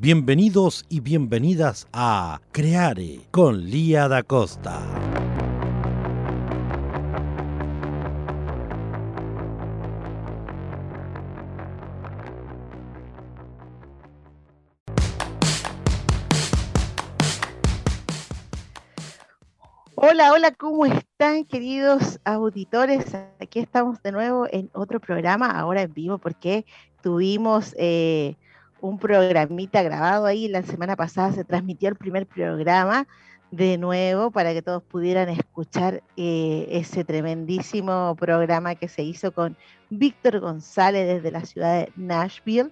Bienvenidos y bienvenidas a Creare con Lía da Costa. Hola, hola, ¿cómo están queridos auditores? Aquí estamos de nuevo en otro programa, ahora en vivo, porque tuvimos eh, un programita grabado ahí. La semana pasada se transmitió el primer programa de nuevo para que todos pudieran escuchar eh, ese tremendísimo programa que se hizo con Víctor González desde la ciudad de Nashville.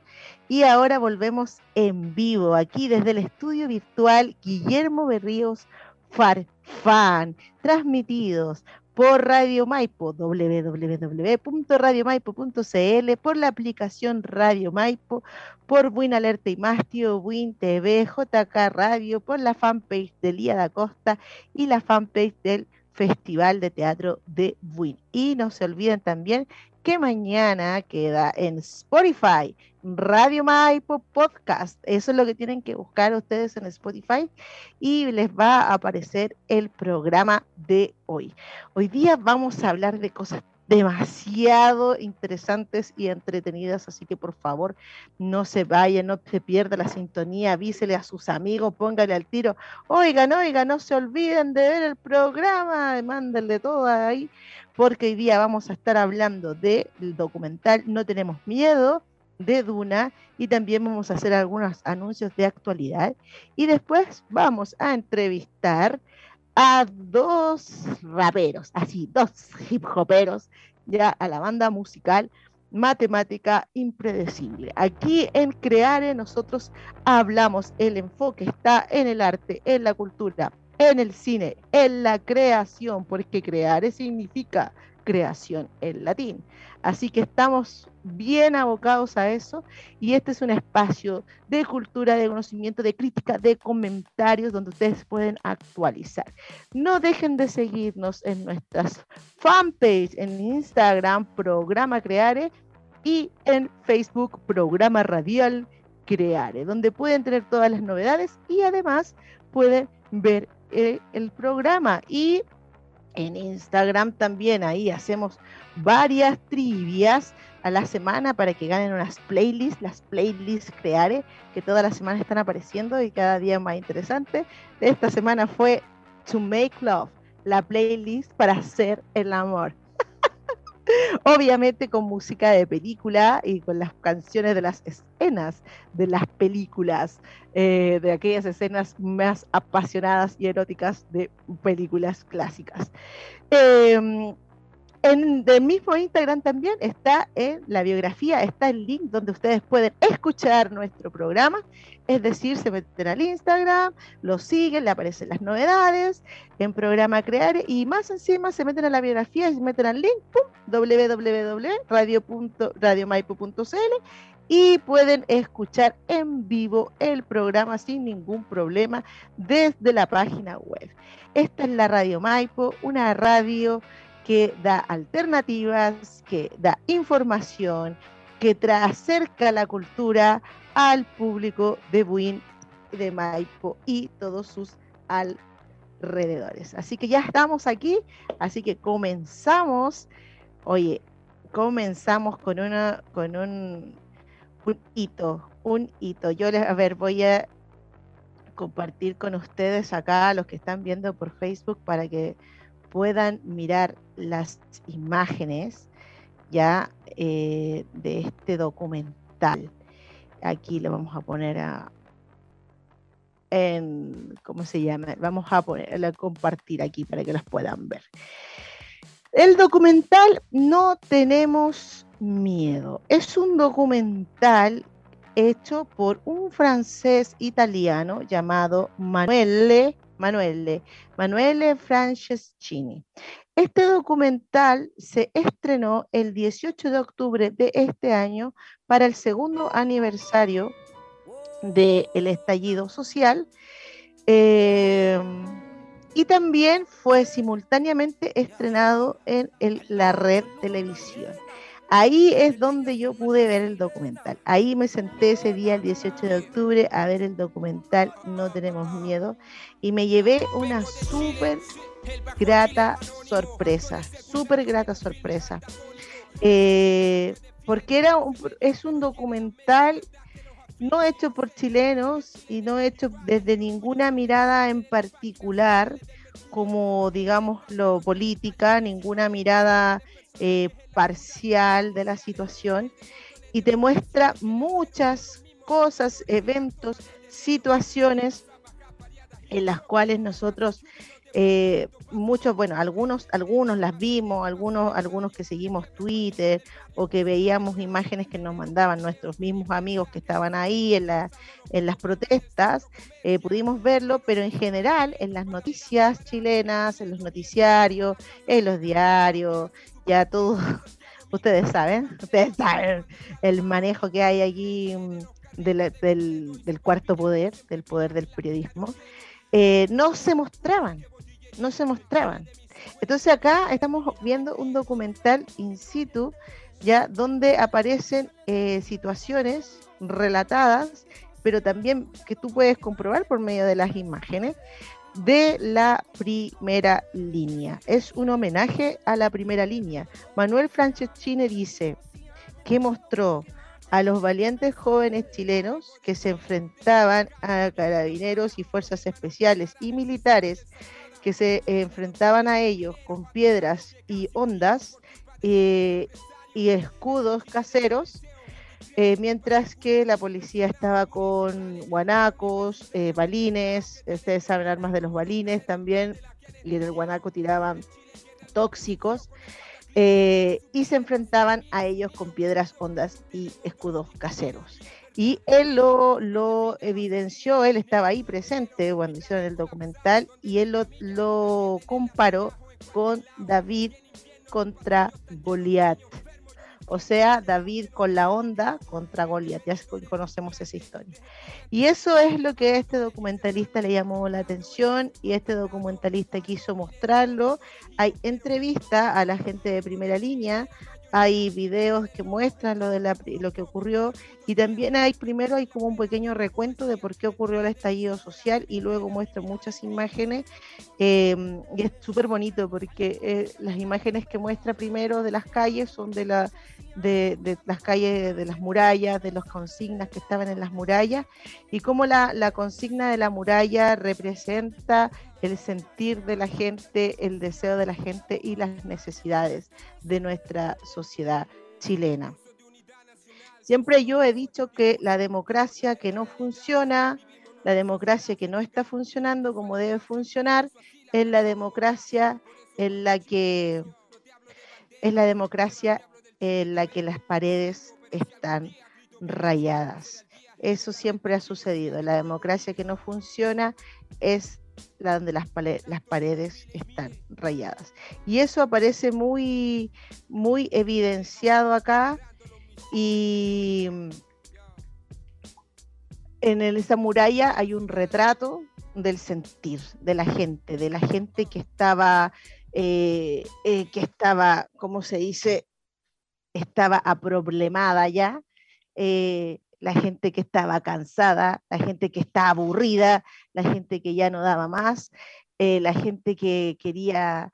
Y ahora volvemos en vivo aquí desde el estudio virtual Guillermo Berríos Farfán, transmitidos por Radio Maipo, www.radiomaipo.cl, por la aplicación Radio Maipo, por Win Alerta y Mastio, Win TV, JK Radio, por la fanpage de Lía da Costa y la fanpage del Festival de Teatro de Win. Y no se olviden también que mañana queda en Spotify, Radio Maipo Podcast. Eso es lo que tienen que buscar ustedes en Spotify y les va a aparecer el programa de hoy. Hoy día vamos a hablar de cosas demasiado interesantes y entretenidas, así que por favor no se vayan, no se pierda la sintonía, avísele a sus amigos, póngale al tiro, oigan, oigan, no se olviden de ver el programa, mándenle todo ahí, porque hoy día vamos a estar hablando del documental No tenemos miedo de Duna y también vamos a hacer algunos anuncios de actualidad. Y después vamos a entrevistar a dos raperos, así, dos hip hoperos, ya a la banda musical Matemática Impredecible. Aquí en Creare nosotros hablamos, el enfoque está en el arte, en la cultura, en el cine, en la creación, porque crear significa creación en latín. Así que estamos bien abocados a eso y este es un espacio de cultura, de conocimiento, de crítica, de comentarios donde ustedes pueden actualizar. No dejen de seguirnos en nuestras fanpage, en Instagram, Programa Creare y en Facebook, Programa Radial Creare, donde pueden tener todas las novedades y además pueden ver eh, el programa y en Instagram también ahí hacemos varias trivias a la semana para que ganen unas playlists, las playlists creare, que todas las semanas están apareciendo y cada día más interesante. Esta semana fue To Make Love, la playlist para hacer el amor. Obviamente con música de película y con las canciones de las escenas de las películas, eh, de aquellas escenas más apasionadas y eróticas de películas clásicas. Em, en el mismo Instagram también está en la biografía, está el link donde ustedes pueden escuchar nuestro programa. Es decir, se meten al Instagram, lo siguen, le aparecen las novedades en programa crear y más encima se meten a la biografía y se meten al link www.radio.radiomaipo.cl y pueden escuchar en vivo el programa sin ningún problema desde la página web. Esta es la Radio Maipo, una radio que da alternativas, que da información, que acerca la cultura al público de Buin, de Maipo y todos sus alrededores. Así que ya estamos aquí, así que comenzamos. Oye, comenzamos con una con un, un hito, un hito. Yo les, a ver, voy a compartir con ustedes acá, los que están viendo por Facebook, para que puedan mirar las imágenes ya eh, de este documental. Aquí lo vamos a poner a, en, ¿cómo se llama? Vamos a poner, a compartir aquí para que los puedan ver. El documental No tenemos miedo. Es un documental hecho por un francés italiano llamado Manuele, Manuele, Manuele Franceschini. Este documental se estrenó el 18 de octubre de este año para el segundo aniversario del estallido social eh, y también fue simultáneamente estrenado en la red televisión. Ahí es donde yo pude ver el documental. Ahí me senté ese día, el 18 de octubre, a ver el documental No tenemos miedo y me llevé una súper grata sorpresa, súper grata sorpresa. Eh, porque era es un documental no hecho por chilenos y no hecho desde ninguna mirada en particular, como digamos lo política, ninguna mirada eh, parcial de la situación, y te muestra muchas cosas, eventos, situaciones en las cuales nosotros eh, muchos, bueno, algunos, algunos las vimos, algunos, algunos que seguimos Twitter o que veíamos imágenes que nos mandaban nuestros mismos amigos que estaban ahí en, la, en las protestas, eh, pudimos verlo, pero en general en las noticias chilenas, en los noticiarios, en los diarios, ya todo, ustedes saben, ustedes saben el manejo que hay allí mm, del, del, cuarto poder, del poder del periodismo. Eh, no se mostraban, no se mostraban. Entonces acá estamos viendo un documental in situ, ya donde aparecen eh, situaciones relatadas, pero también que tú puedes comprobar por medio de las imágenes de la primera línea. Es un homenaje a la primera línea. Manuel Franceschini dice que mostró a los valientes jóvenes chilenos que se enfrentaban a carabineros y fuerzas especiales y militares que se enfrentaban a ellos con piedras y ondas eh, y escudos caseros, eh, mientras que la policía estaba con guanacos, eh, balines, ustedes saben armas de los balines también, y en el guanaco tiraban tóxicos, y se enfrentaban a ellos con piedras, ondas y escudos caseros. Y él lo, evidenció, él estaba ahí presente cuando hicieron el documental y él lo, comparó con David contra Goliat. O sea, David con la onda contra Goliat. Ya conocemos esa historia. Y eso es lo que a este documentalista le llamó la atención y este documentalista quiso mostrarlo. Hay entrevista a la gente de primera línea, hay videos que muestran lo de lo que ocurrió y también hay primero hay como un pequeño recuento de por qué ocurrió el estallido social y luego muestra muchas imágenes em, y es súper bonito porque eh, las imágenes que muestra primero de las calles son de la de, las calles de las murallas, de las consignas que estaban en las murallas y cómo la, la consigna de la muralla representa el sentir de la gente, el deseo de la gente y las necesidades de nuestra sociedad chilena. Siempre yo he dicho que la democracia que no funciona, la democracia que no está funcionando como debe funcionar, es la democracia en la que es la democracia en la que las paredes están rayadas. Eso siempre ha sucedido. La democracia que no funciona es la donde las, paredes están rayadas. Y eso aparece muy, muy evidenciado acá y en esa muralla hay un retrato del sentir de la gente, de la gente que estaba, eh, eh, que estaba, ¿cómo se dice? Estaba aproblemada ya. Eh, la gente que estaba cansada, la gente que está aburrida, la gente que ya no daba más, eh, la gente que quería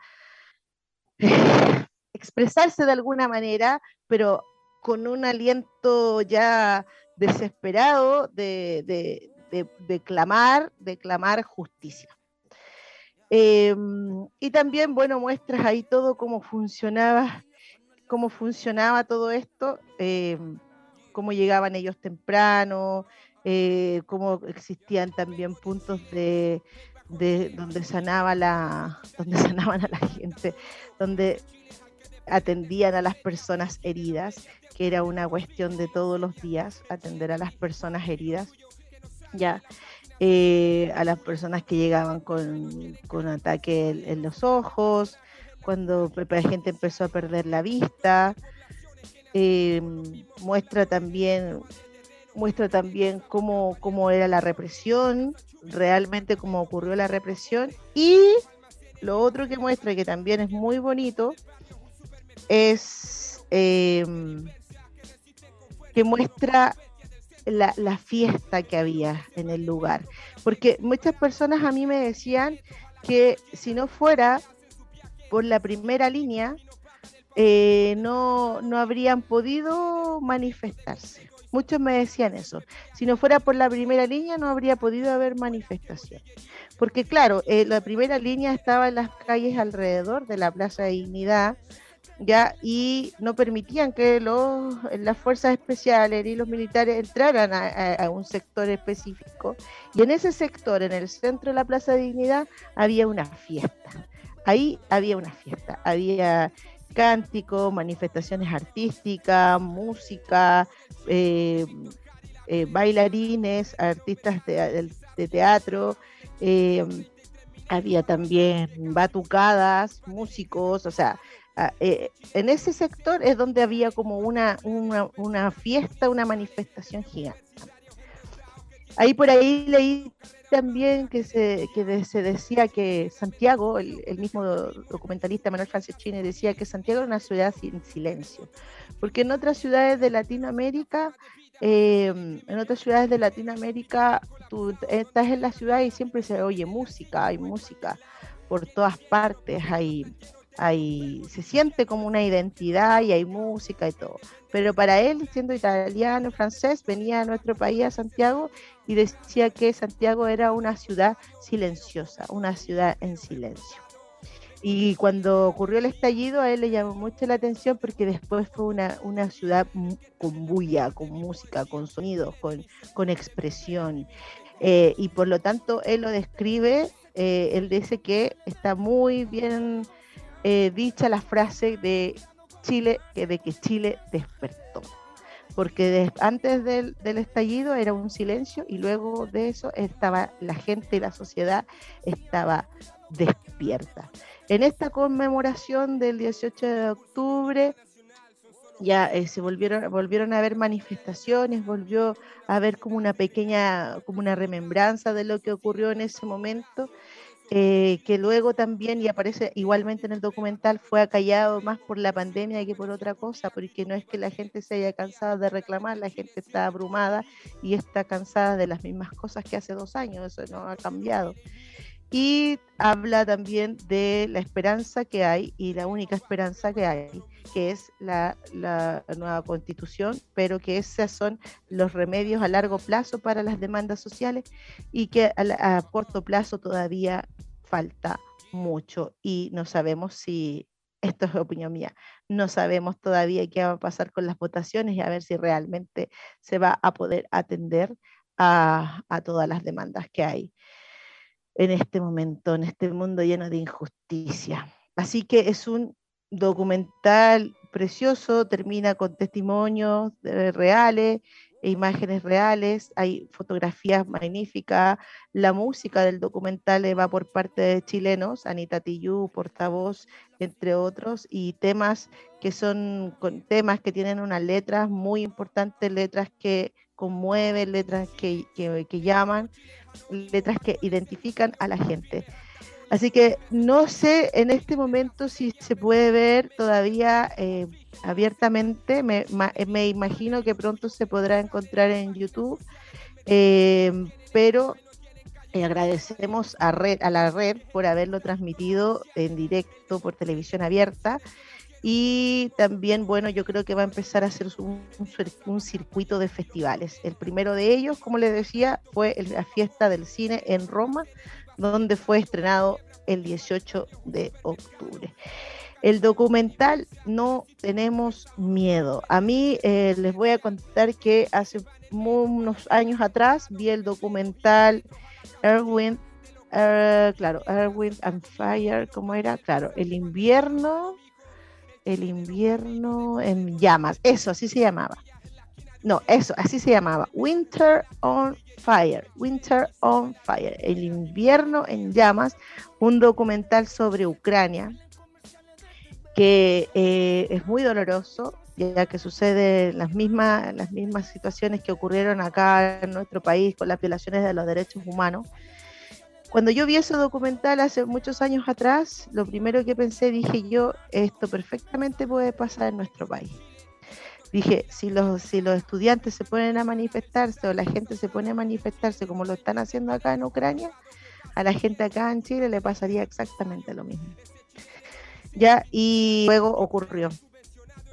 expresarse de alguna manera, pero con un aliento ya desesperado de, clamar, de clamar justicia. Em, y también, bueno, muestras ahí todo cómo funcionaba, cómo funcionaba todo esto. Em, cómo llegaban ellos temprano, eh, cómo existían también puntos de, donde sanaba la, donde sanaban a la gente, donde atendían a las personas heridas, que era una cuestión de todos los días, atender a las personas heridas, ya, eh, a las personas que llegaban con ataque en, los ojos, cuando la gente empezó a perder la vista, eh, muestra también muestra también cómo, cómo era la represión, realmente cómo ocurrió la represión y lo otro que muestra, que también es muy bonito, es em, que muestra la, la, fiesta que había en el lugar. Porque muchas personas a mí me decían que si no fuera por la primera línea, eh, no, no habrían podido manifestarse. Muchos me decían eso. Si no fuera por la primera línea, no habría podido haber manifestación. Porque claro, eh, la primera línea estaba en las calles alrededor de la Plaza de Dignidad, ya y no permitían que los, las fuerzas especiales y los militares entraran a, un sector específico. Y en ese sector, en el centro de la Plaza de Dignidad, había una fiesta. Ahí había una fiesta, había cántico, manifestaciones artísticas, música, eh, eh, bailarines, artistas de, teatro, eh, había también batucadas, músicos, o sea, en ese sector es donde había como una, una, una fiesta, una manifestación gigante. Ahí por ahí leí también que se, que se decía que Santiago, el, mismo documentalista Manuel Chine decía que Santiago era una ciudad sin silencio, porque en otras ciudades de Latinoamérica, em, en otras ciudades de Latinoamérica, tú estás en la ciudad y siempre se oye música, hay música por todas partes, hay hay, se siente como una identidad y hay música y todo. Pero para él, siendo italiano, francés, venía a nuestro país, a Santiago, y decía que Santiago era una ciudad silenciosa, una ciudad en silencio. Y cuando ocurrió el estallido, a él le llamó mucho la atención porque después fue una, una ciudad con bulla, con música, con sonidos, con, con expresión. Eh, y por lo tanto, él lo describe, eh, él dice que está muy bien eh, dicha la frase de Chile, de que Chile despertó. Porque antes del, estallido era un silencio y luego de eso estaba la gente y la sociedad estaba despierta. En esta conmemoración del 18 de octubre ya eh, se volvieron, volvieron a haber manifestaciones, volvió a haber como una pequeña, como una remembranza de lo que ocurrió en ese momento eh, que luego también, y aparece igualmente en el documental, fue acallado más por la pandemia que por otra cosa, porque no es que la gente se haya cansado de reclamar, la gente está abrumada y está cansada de las mismas cosas que hace dos años, eso no ha cambiado. Y habla también de la esperanza que hay y la única esperanza que hay, que es la, nueva constitución, pero que esos son los remedios a largo plazo para las demandas sociales y que a, corto plazo todavía falta mucho y no sabemos si, esto es opinión mía, no sabemos todavía qué va a pasar con las votaciones y a ver si realmente se va a poder atender a todas las demandas que hay en este momento, en este mundo lleno de injusticia. Así que es un documental precioso, termina con testimonios reales, e imágenes reales, hay fotografías magníficas, la música del documental va por parte de chilenos, Anita Tillú, portavoz, entre otros, y temas que son temas que tienen unas letras muy importantes, letras que conmueven, letras que, que llaman, letras que identifican a la gente. Así que no sé en este momento si se puede ver todavía eh, abiertamente. Me, me, imagino que pronto se podrá encontrar en YouTube, eh, pero eh, agradecemos a, red, a la red por haberlo transmitido en directo por televisión abierta. Y también, bueno, yo creo que va a empezar a hacer un, circuito de festivales. El primero de ellos, como les decía, fue la fiesta del cine en Roma, donde fue estrenado el 18 de octubre. El documental No tenemos miedo. A mí eh, les voy a contar que hace unos años atrás vi el documental Erwin, uh, claro, Erwin and Fire, ¿cómo era? Claro, el invierno el invierno en llamas, eso, así se llamaba. No, eso, así se llamaba. Winter on Fire. Winter on Fire. El invierno en llamas. Un documental sobre Ucrania que eh, es muy doloroso, ya que sucede las mismas, las mismas situaciones que ocurrieron acá en nuestro país con las violaciones de los derechos humanos. Cuando yo vi ese documental hace muchos años atrás, lo primero que pensé, dije yo, esto perfectamente puede pasar en nuestro país. Dije, si los, si los estudiantes se ponen a manifestarse o la gente se pone a manifestarse como lo están haciendo acá en Ucrania, a la gente acá en Chile le pasaría exactamente lo mismo. Ya, y luego ocurrió.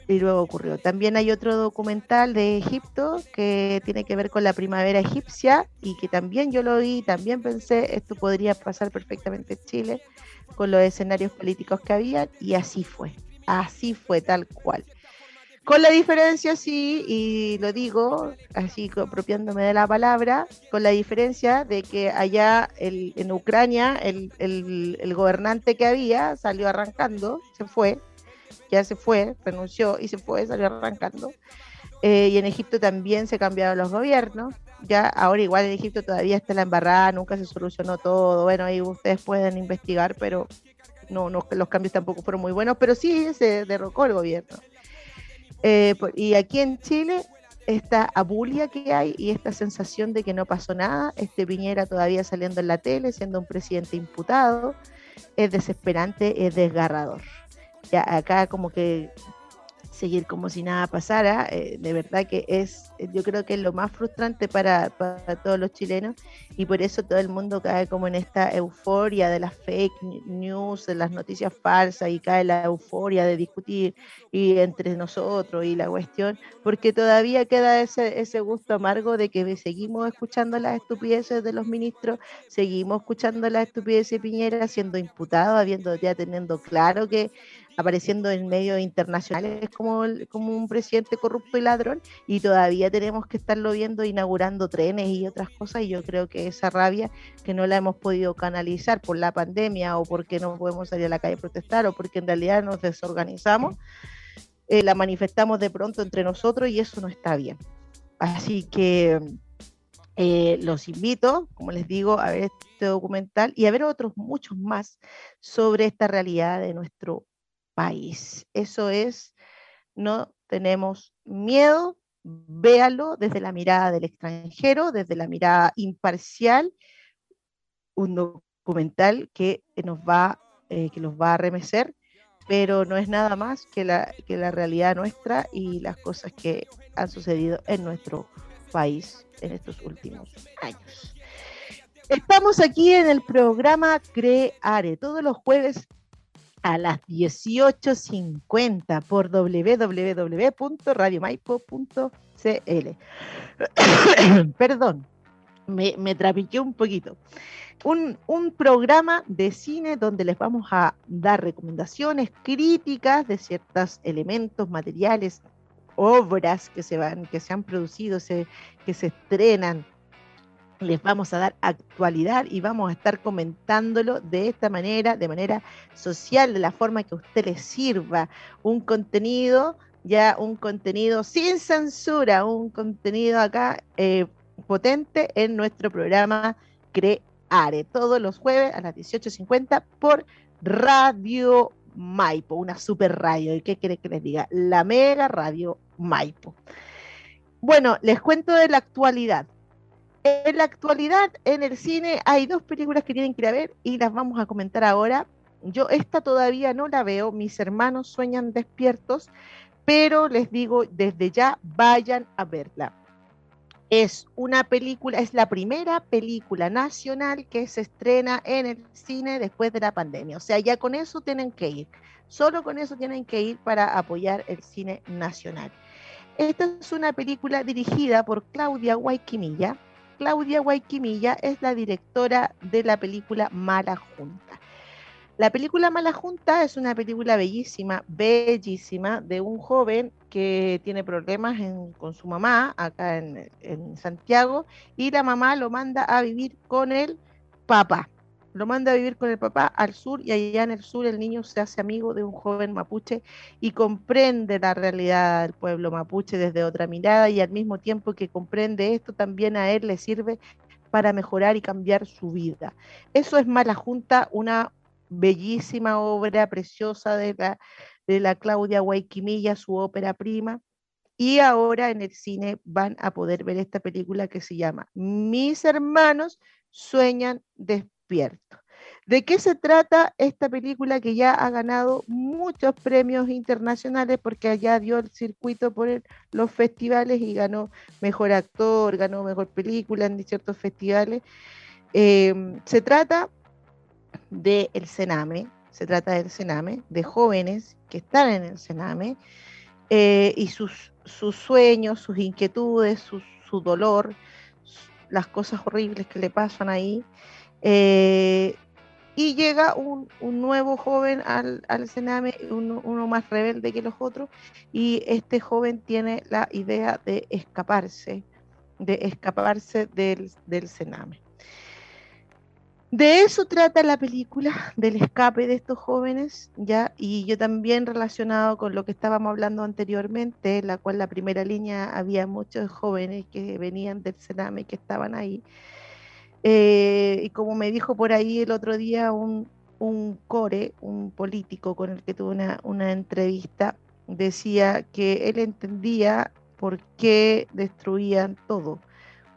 Y luego ocurrió. También hay otro documental de Egipto que tiene que ver con la primavera egipcia y que también yo lo vi, también pensé, esto podría pasar perfectamente en Chile con los escenarios políticos que había y así fue, así fue tal cual. Con la diferencia, sí, y lo digo así apropiándome de la palabra, con la diferencia de que allá en Ucrania el, el, gobernante que había salió arrancando, se fue, ya se fue, renunció y se fue, salió arrancando. Eh, y en Egipto también se cambiaron los gobiernos. Ya ahora igual en Egipto todavía está la embarrada, nunca se solucionó todo. Bueno, ahí ustedes pueden investigar, pero no, no los cambios tampoco fueron muy buenos, pero sí se derrocó el gobierno. Eh, y aquí en Chile, esta abulia que hay y esta sensación de que no pasó nada, este Piñera todavía saliendo en la tele, siendo un presidente imputado, es desesperante, es desgarrador. Ya acá como que seguir como si nada pasara, eh, de verdad que es, yo creo que es lo más frustrante para, para, todos los chilenos y por eso todo el mundo cae como en esta euforia de las fake news, de las noticias falsas y cae la euforia de discutir y entre nosotros y la cuestión, porque todavía queda ese, ese gusto amargo de que seguimos escuchando las estupideces de los ministros, seguimos escuchando las estupideces de Piñera siendo imputado, habiendo ya teniendo claro que apareciendo en medios internacionales como, un presidente corrupto y ladrón y todavía tenemos que estarlo viendo inaugurando trenes y otras cosas y yo creo que esa rabia que no la hemos podido canalizar por la pandemia o porque no podemos salir a la calle a protestar o porque en realidad nos desorganizamos, eh, la manifestamos de pronto entre nosotros y eso no está bien. Así que eh, los invito, como les digo, a ver este documental y a ver otros muchos más sobre esta realidad de nuestro país. Eso es, no tenemos miedo, véalo desde la mirada del extranjero, desde la mirada imparcial, un documental que nos va, eh, que va a remecer, pero no es nada más que la, que la realidad nuestra y las cosas que han sucedido en nuestro país en estos últimos años. Estamos aquí en el programa Creare todos los jueves a las 18.50 por www.radiomaipo.cl. Perdón, me, me trapiqué un poquito. Un, un, programa de cine donde les vamos a dar recomendaciones, críticas de ciertos elementos, materiales, obras que se van, que se han producido, se, que se estrenan, les vamos a dar actualidad y vamos a estar comentándolo de esta manera, de manera social, de la forma que a usted le sirva. Un contenido, ya un contenido sin censura, un contenido acá eh, potente en nuestro programa Creare, todos los jueves a las 18.50 por Radio Maipo, una super radio. ¿Y qué quiere que les diga? La mega radio Maipo. Bueno, les cuento de la actualidad. En la actualidad, en el cine, hay dos películas que tienen que ir a ver y las vamos a comentar ahora. Yo esta todavía no la veo, mis hermanos sueñan despiertos, pero les digo desde ya, vayan a verla. Es una película, es la primera película nacional que se estrena en el cine después de la pandemia. O sea, ya con eso tienen que ir. Solo con eso tienen que ir para apoyar el cine nacional. Esta es una película dirigida por Claudia Guayquimilla, Claudia Guayquimilla es la directora de la película Mala Junta. La película Mala Junta es una película bellísima, bellísima, de un joven que tiene problemas con su mamá acá en, Santiago y la mamá lo manda a vivir con el papá. Lo manda a vivir con el papá al sur y allá en el sur el niño se hace amigo de un joven mapuche y comprende la realidad del pueblo mapuche desde otra mirada y al mismo tiempo que comprende esto también a él le sirve para mejorar y cambiar su vida. Eso es Mala Junta, una bellísima obra preciosa de la, de la Claudia Guayquimilla, su ópera prima. Y ahora en el cine van a poder ver esta película que se llama Mis hermanos sueñan ¿De qué se trata esta película que ya ha ganado muchos premios internacionales porque allá dio el circuito por los festivales y ganó mejor actor, ganó mejor película en ciertos festivales? Em, se trata del Sename, se trata del Sename, de jóvenes que están en el Sename eh, y sus, sueños, sus inquietudes, su dolor, las cosas horribles que le pasan ahí. Eh, y llega un, nuevo joven al, al Sename, uno, más rebelde que los otros, y este joven tiene la idea de escaparse, de escaparse del, del Sename. De eso trata la película, del escape de estos jóvenes, ya, y yo también relacionado con lo que estábamos hablando anteriormente, en la cual la primera línea había muchos jóvenes que venían del Sename, que estaban ahí. Eh, y como me dijo por ahí el otro día un, core, un político con el que tuve una, una entrevista, decía que él entendía por qué destruían todo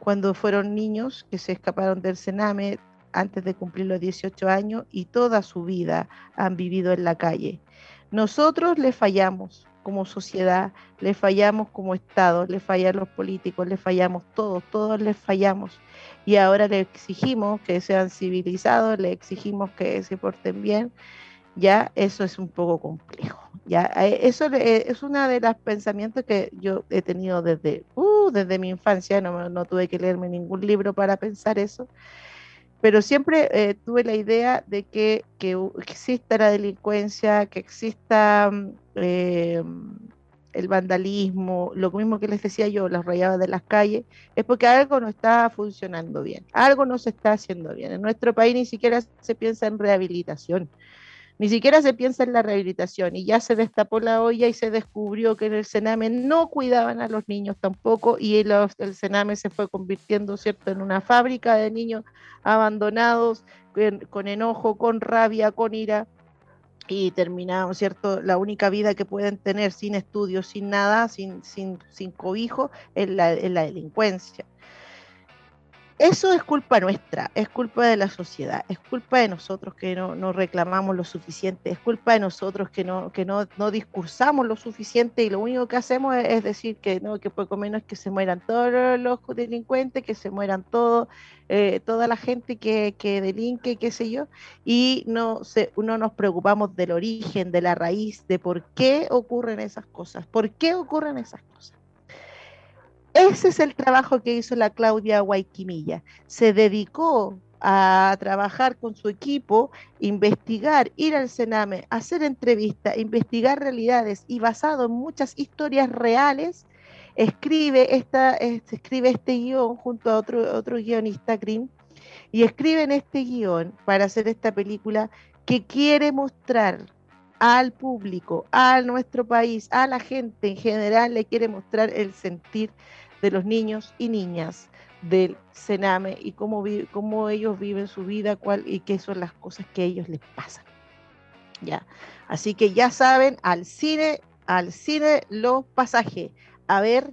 cuando fueron niños que se escaparon del Sename, antes de cumplir los 18 años y toda su vida han vivido en la calle. Nosotros le fallamos como sociedad, le fallamos como Estado, le fallan los políticos, le fallamos todos, todos les fallamos. Y ahora le exigimos que sean civilizados, le exigimos que se porten bien. Ya eso es un poco complejo. Ya eh, eso es uno de los pensamientos que yo he tenido desde, uh, desde mi infancia. No, no tuve que leerme ningún libro para pensar eso pero siempre eh, tuve la idea de que, exista la delincuencia, que exista mm, eh, el vandalismo, lo mismo que les decía yo, las rayadas de las calles, es porque algo no está funcionando bien, algo no se está haciendo bien. En nuestro país ni siquiera se piensa en rehabilitación. Ni siquiera se piensa en la rehabilitación y ya se destapó la olla y se descubrió que en el Sename no cuidaban a los niños tampoco y el, el Sename se fue convirtiendo, ¿cierto?, en una fábrica de niños abandonados, con, enojo, con rabia, con ira y terminaron, ¿cierto? La única vida que pueden tener sin estudios, sin nada, sin, sin, sin cobijo, es la, es la delincuencia. Eso es culpa nuestra, es culpa de la sociedad, es culpa de nosotros que no, reclamamos lo suficiente, es culpa de nosotros que no, que no, discursamos lo suficiente y lo único que hacemos es, decir que no, que poco menos que se mueran todos los delincuentes, que se mueran todos, eh, toda la gente que, que delinque, qué sé yo, y no, se, no nos preocupamos del origen, de la raíz, de por qué ocurren esas cosas, por qué ocurren esas cosas. Ese es el trabajo que hizo la Claudia Guayquimilla. Se dedicó a trabajar con su equipo, investigar, ir al Sename, hacer entrevistas, investigar realidades y basado en muchas historias reales, escribe, escribe este guion junto a otro, otro guionista, Grimm, y escriben este guion para hacer esta película que quiere mostrar al público, a nuestro país, a la gente en general, le quiere mostrar el sentir de los niños y niñas del Sename y cómo, cómo ellos viven su vida cuál, y qué son las cosas que a ellos les pasan. ¿Ya? Así que ya saben, al cine, al cine los pasajes. A ver,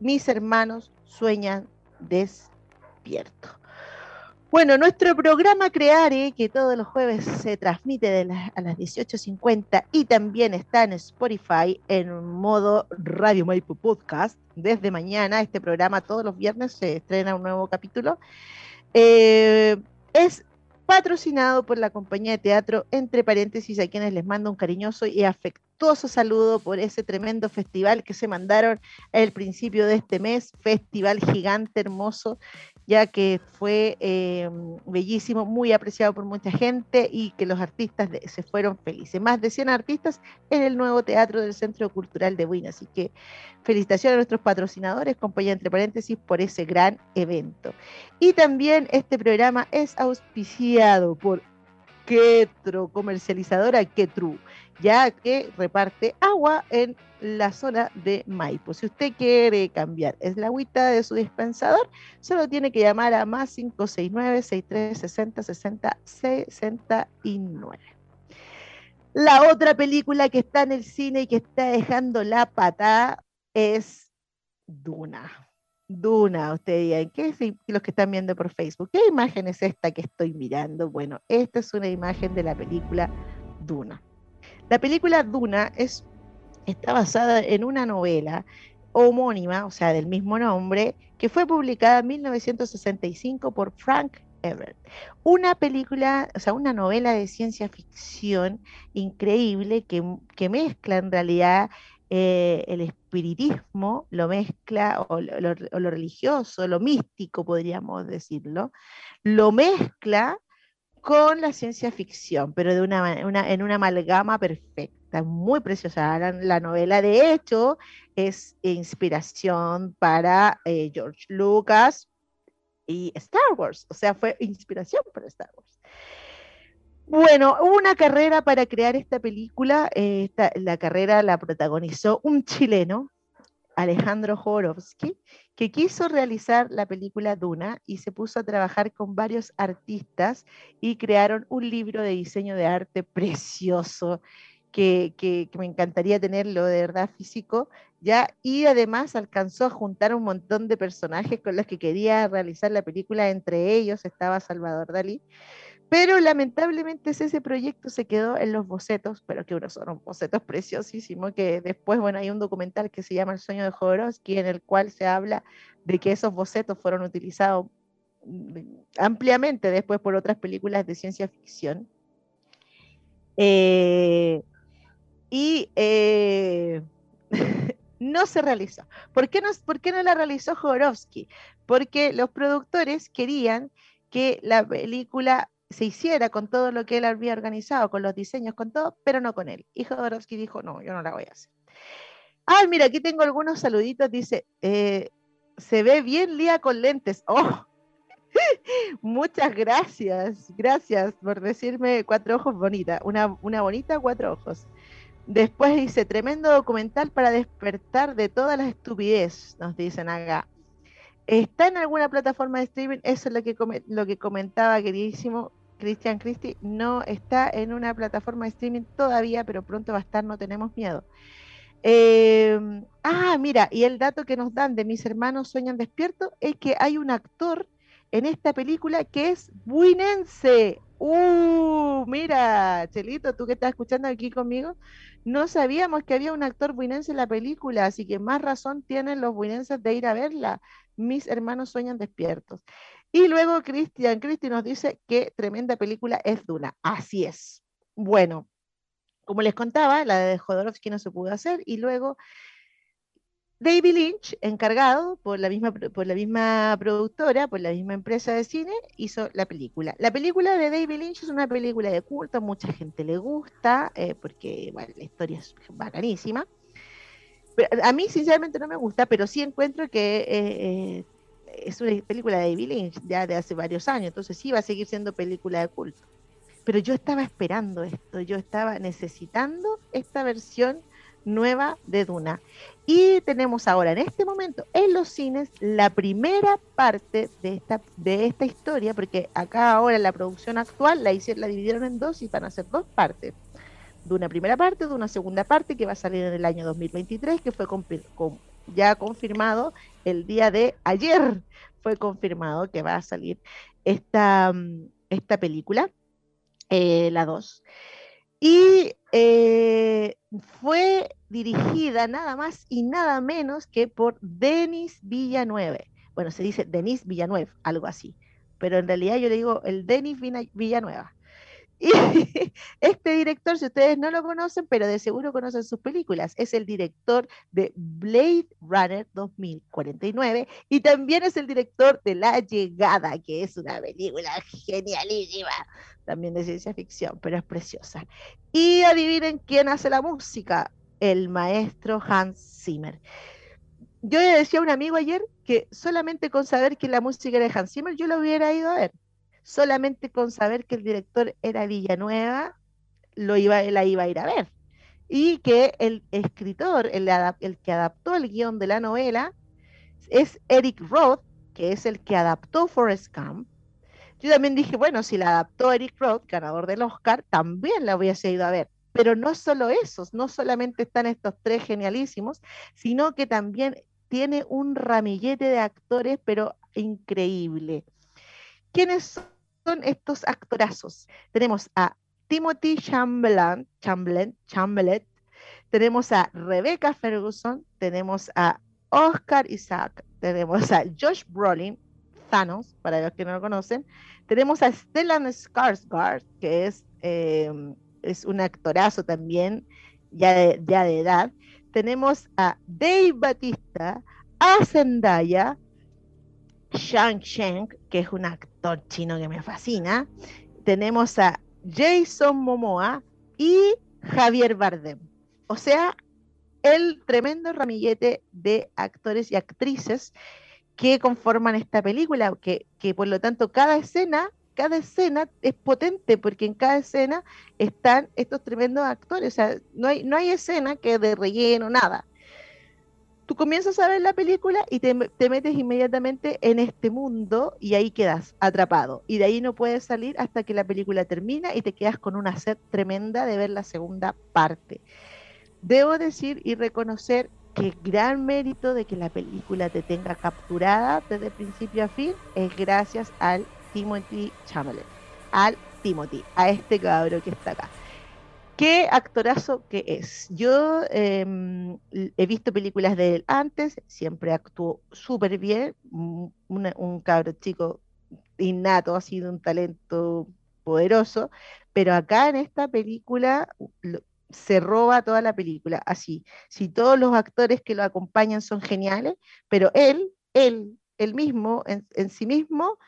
mis hermanos sueñan despierto. Bueno, nuestro programa Creare, que todos los jueves se transmite a las 18.50 y también está en Spotify en modo Radio Maipo Podcast. Desde mañana, este programa todos los viernes se estrena un nuevo capítulo. Eh, es patrocinado por la compañía de teatro Entre Paréntesis, a quienes les mando un cariñoso y afectuoso saludo por ese tremendo festival que se mandaron al principio de este mes, festival gigante, hermoso, ya que fue eh, bellísimo, muy apreciado por mucha gente y que los artistas se fueron felices. Más de 100 artistas en el nuevo teatro del Centro Cultural de Buin. Así que felicitaciones a nuestros patrocinadores, compañía entre paréntesis, por ese gran evento. Y también este programa es auspiciado por Ketro, comercializadora Ketru, ya que reparte agua en la zona de Maipo. Si usted quiere cambiar es la agüita de su dispensador, solo tiene que llamar a más 569-6360-6069. La otra película que está en el cine y que está dejando la patada es Duna. Duna, ustedes ¿qué es los que están viendo por Facebook? ¿Qué imagen es esta que estoy mirando? Bueno, esta es una imagen de la película Duna. La película Duna es, está basada en una novela homónima, o sea, del mismo nombre, que fue publicada en 1965 por Frank Everett. Una película, o sea, una novela de ciencia ficción increíble que, que mezcla en realidad eh, el espiritismo lo mezcla, o lo, religioso, lo místico, podríamos decirlo, lo mezcla con la ciencia ficción, pero de una, en una amalgama perfecta, muy preciosa. La, novela, de hecho, es inspiración para eh, George Lucas y Star Wars, o sea, fue inspiración para Star Wars. Bueno, una carrera para crear esta película. Eh, la carrera la protagonizó un chileno, Alejandro Jodorowsky, que quiso realizar la película Duna y se puso a trabajar con varios artistas y crearon un libro de diseño de arte precioso que, que, me encantaría tenerlo de verdad físico, ya, y además alcanzó a juntar un montón de personajes con los que quería realizar la película, entre ellos estaba Salvador Dalí, pero lamentablemente ese proyecto se quedó en los bocetos, pero que uno son bocetos preciosísimos, que después, bueno, hay un documental que se llama El sueño de Jodorowsky, en el cual se habla de que esos bocetos fueron utilizados mm, ampliamente después por otras películas de ciencia ficción. Eh, y eh, no se realizó. ¿Por qué no, ¿Por qué no la realizó Jodorowsky? Porque los productores querían que la película se hiciera con todo lo que él había organizado, con los diseños, con todo, pero no con él. Y Jodorowsky dijo, no, yo no la voy a hacer. Ah, mira, aquí tengo algunos saluditos, dice, eh, se ve bien Lía con lentes. Oh, muchas gracias, gracias por decirme cuatro ojos bonita, una, una bonita cuatro ojos. Después dice, tremendo documental para despertar de toda la estupidez, nos dicen acá. ¿Está en alguna plataforma de streaming? Eso es lo que, lo que comentaba, queridísimo Cristian Cristi no está en una plataforma de streaming todavía, pero pronto va a estar, no tenemos miedo. Em, ah, mira, y el dato que nos dan de mis hermanos sueñan despiertos es que hay un actor en esta película que es buinense. Uh, mira, Chelito, tú que estás escuchando aquí conmigo, no sabíamos que había un actor buinense en la película, así que más razón tienen los buinenses de ir a verla. Mis hermanos sueñan despiertos. Y luego Cristian, Cristian nos dice que tremenda película es Duna. Así es. Bueno, como les contaba, la de Jodorowsky no se pudo hacer y luego David Lynch, encargado por la misma, por la misma productora, por la misma empresa de cine, hizo la película. La película de David Lynch es una película de culto, mucha gente le gusta, eh, porque la historia es bacanísima. a mí, sinceramente, no me gusta, pero sí encuentro que eh, eh, es una película de David Lynch ya de hace varios años, entonces sí va a seguir siendo película de culto. Pero yo estaba esperando esto, yo estaba necesitando esta versión nueva de Duna. Y tenemos ahora en este momento en los cines la primera parte de esta, de esta historia, porque acá ahora la producción actual la, hicieron, la dividieron en dos y van a ser dos partes. De una primera parte, de una segunda parte que va a salir en el año 2023, que fue ya confirmado el día de ayer, fue confirmado que va a salir esta, mm, esta película, eh, la 2. Y eh, fue dirigida nada más y nada menos que por Denis Villanueva. Bueno, se dice Denis Villanueva, algo así, pero en realidad yo le digo el Denis Villanueva. Y este director, si ustedes no lo conocen, pero de seguro conocen sus películas, es el director de Blade Runner 2049 y también es el director de La Llegada, que es una película genialísima, también de ciencia ficción, pero es preciosa. Y adivinen quién hace la música, el maestro Hans Zimmer. Yo le decía a un amigo ayer que solamente con saber que la música era de Hans Zimmer, yo lo hubiera ido a ver solamente con saber que el director era Villanueva, lo iba, la iba a ir a ver. Y que el escritor, el, que adaptó el guion de la novela, es Eric Roth, que es el que adaptó Forrest Gump. Yo también dije, bueno, si la adaptó Eric Roth, ganador del Oscar, también la hubiese ido a ver. Pero no solo esos, no solamente están estos tres genialísimos, sino que también tiene un ramillete de actores, pero increíble. ¿Quiénes son estos actorazos? Tenemos a Timothy Chamberlain, Chamberlain, Chamberlain, tenemos a Rebecca Ferguson, tenemos a Oscar Isaac, tenemos a Josh Brolin, Thanos, para los que no lo conocen, tenemos a Stellan Skarsgård, que es, em, es un actorazo también, ya de, ya de edad, tenemos a Dave Batista, a Zendaya, Shang Sheng, que es un actor chino que me fascina. Tenemos a Jason Momoa y Javier Bardem. O sea, el tremendo ramillete de actores y actrices que conforman esta película, que, que por lo tanto cada escena, cada escena es potente, porque en cada escena están estos tremendos actores. O sea, no hay, no hay escena que de relleno, nada comienzas a ver la película y te, metes inmediatamente en este mundo y ahí quedas atrapado. Y de ahí no puedes salir hasta que la película termina y te quedas con una sed tremenda de ver la segunda parte. Debo decir y reconocer que gran mérito de que la película te tenga capturada desde principio a fin es gracias al Timothy Chalamet, al Timothy, a este cabro que está acá. Qué actorazo que es. Yo em, he visto películas de él antes, siempre actuó súper bien, un cabro chico innato, ha sido un talento poderoso, pero acá en esta película se roba toda la película, así. Si todos los actores que lo acompañan son geniales, pero él, él, él mismo, en, en sí mismo,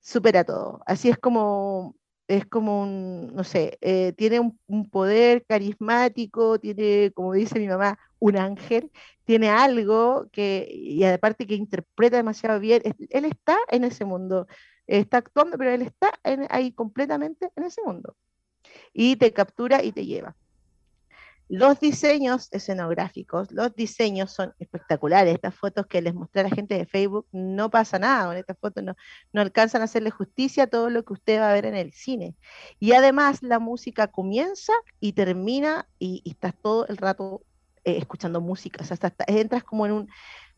supera todo. Así es como es como un, no sé, eh, tiene un, poder carismático, tiene, como dice mi mamá, un ángel, tiene algo que, y aparte que interpreta demasiado bien, él está en ese mundo, está actuando, pero él está ahí completamente en ese mundo. Y te captura y te lleva. Los diseños escenográficos, los diseños son espectaculares. Estas fotos que les mostré a la gente de Facebook, no pasa nada con estas fotos, no, no alcanzan a hacerle justicia a todo lo que usted va a ver en el cine. Y además la música comienza y termina y, estás todo el rato eh, escuchando música. O sea, entras como en un,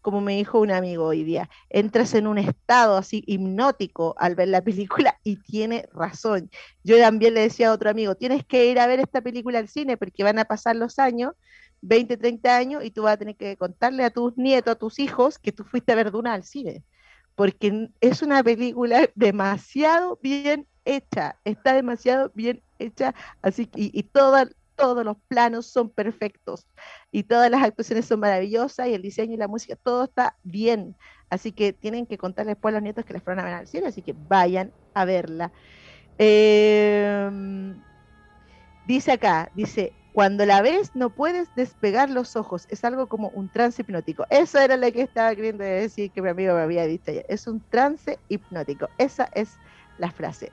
como me dijo un amigo hoy día, entras en un estado así hipnótico al ver la película y tiene razón. Yo también le decía a otro amigo, tienes que ir a ver esta película al cine porque van a pasar los años, 20, 30 años, y tú vas a tener que contarle a tus nietos, a tus hijos, que tú fuiste a ver Duna al cine. Porque es una película demasiado bien hecha, está demasiado bien hecha, así y, y toda, todos los planos son perfectos y todas las actuaciones son maravillosas y el diseño y la música, todo está bien. Así que tienen que contarles después a los nietos que les fueron a ver al cine, así que vayan a verla. Em, dice acá, dice, cuando la ves no puedes despegar los ojos, es algo como un trance hipnótico. Eso era lo que estaba queriendo decir que mi amigo me había dicho ayer. Es un trance hipnótico. Esa es la frase.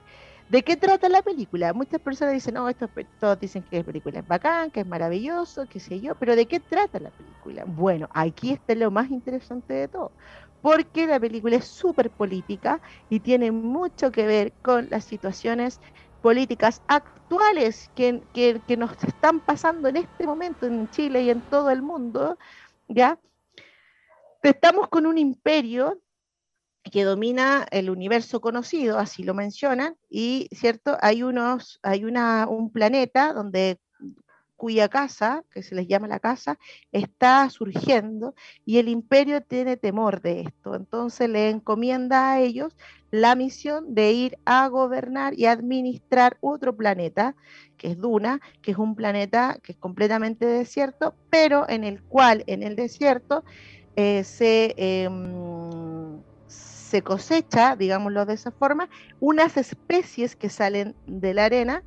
¿De qué trata la película? Muchas personas dicen, no, esto, todos dicen que la película es bacán, que es maravilloso, qué sé yo, pero ¿de qué trata la película? Bueno, aquí está lo más interesante de todo, porque la película es súper política y tiene mucho que ver con las situaciones políticas actuales que, que, que nos están pasando en este momento en Chile y en todo el mundo, ¿ya? Estamos con un imperio que domina el universo conocido, así lo mencionan, y cierto, hay unos, hay una, un planeta donde cuya casa, que se les llama la casa, está surgiendo y el imperio tiene temor de esto. Entonces le encomienda a ellos la misión de ir a gobernar y administrar otro planeta, que es Duna, que es un planeta que es completamente desierto, pero en el cual en el desierto eh, se, em, se cosecha, digámoslo de esa forma, unas especies que salen de la arena,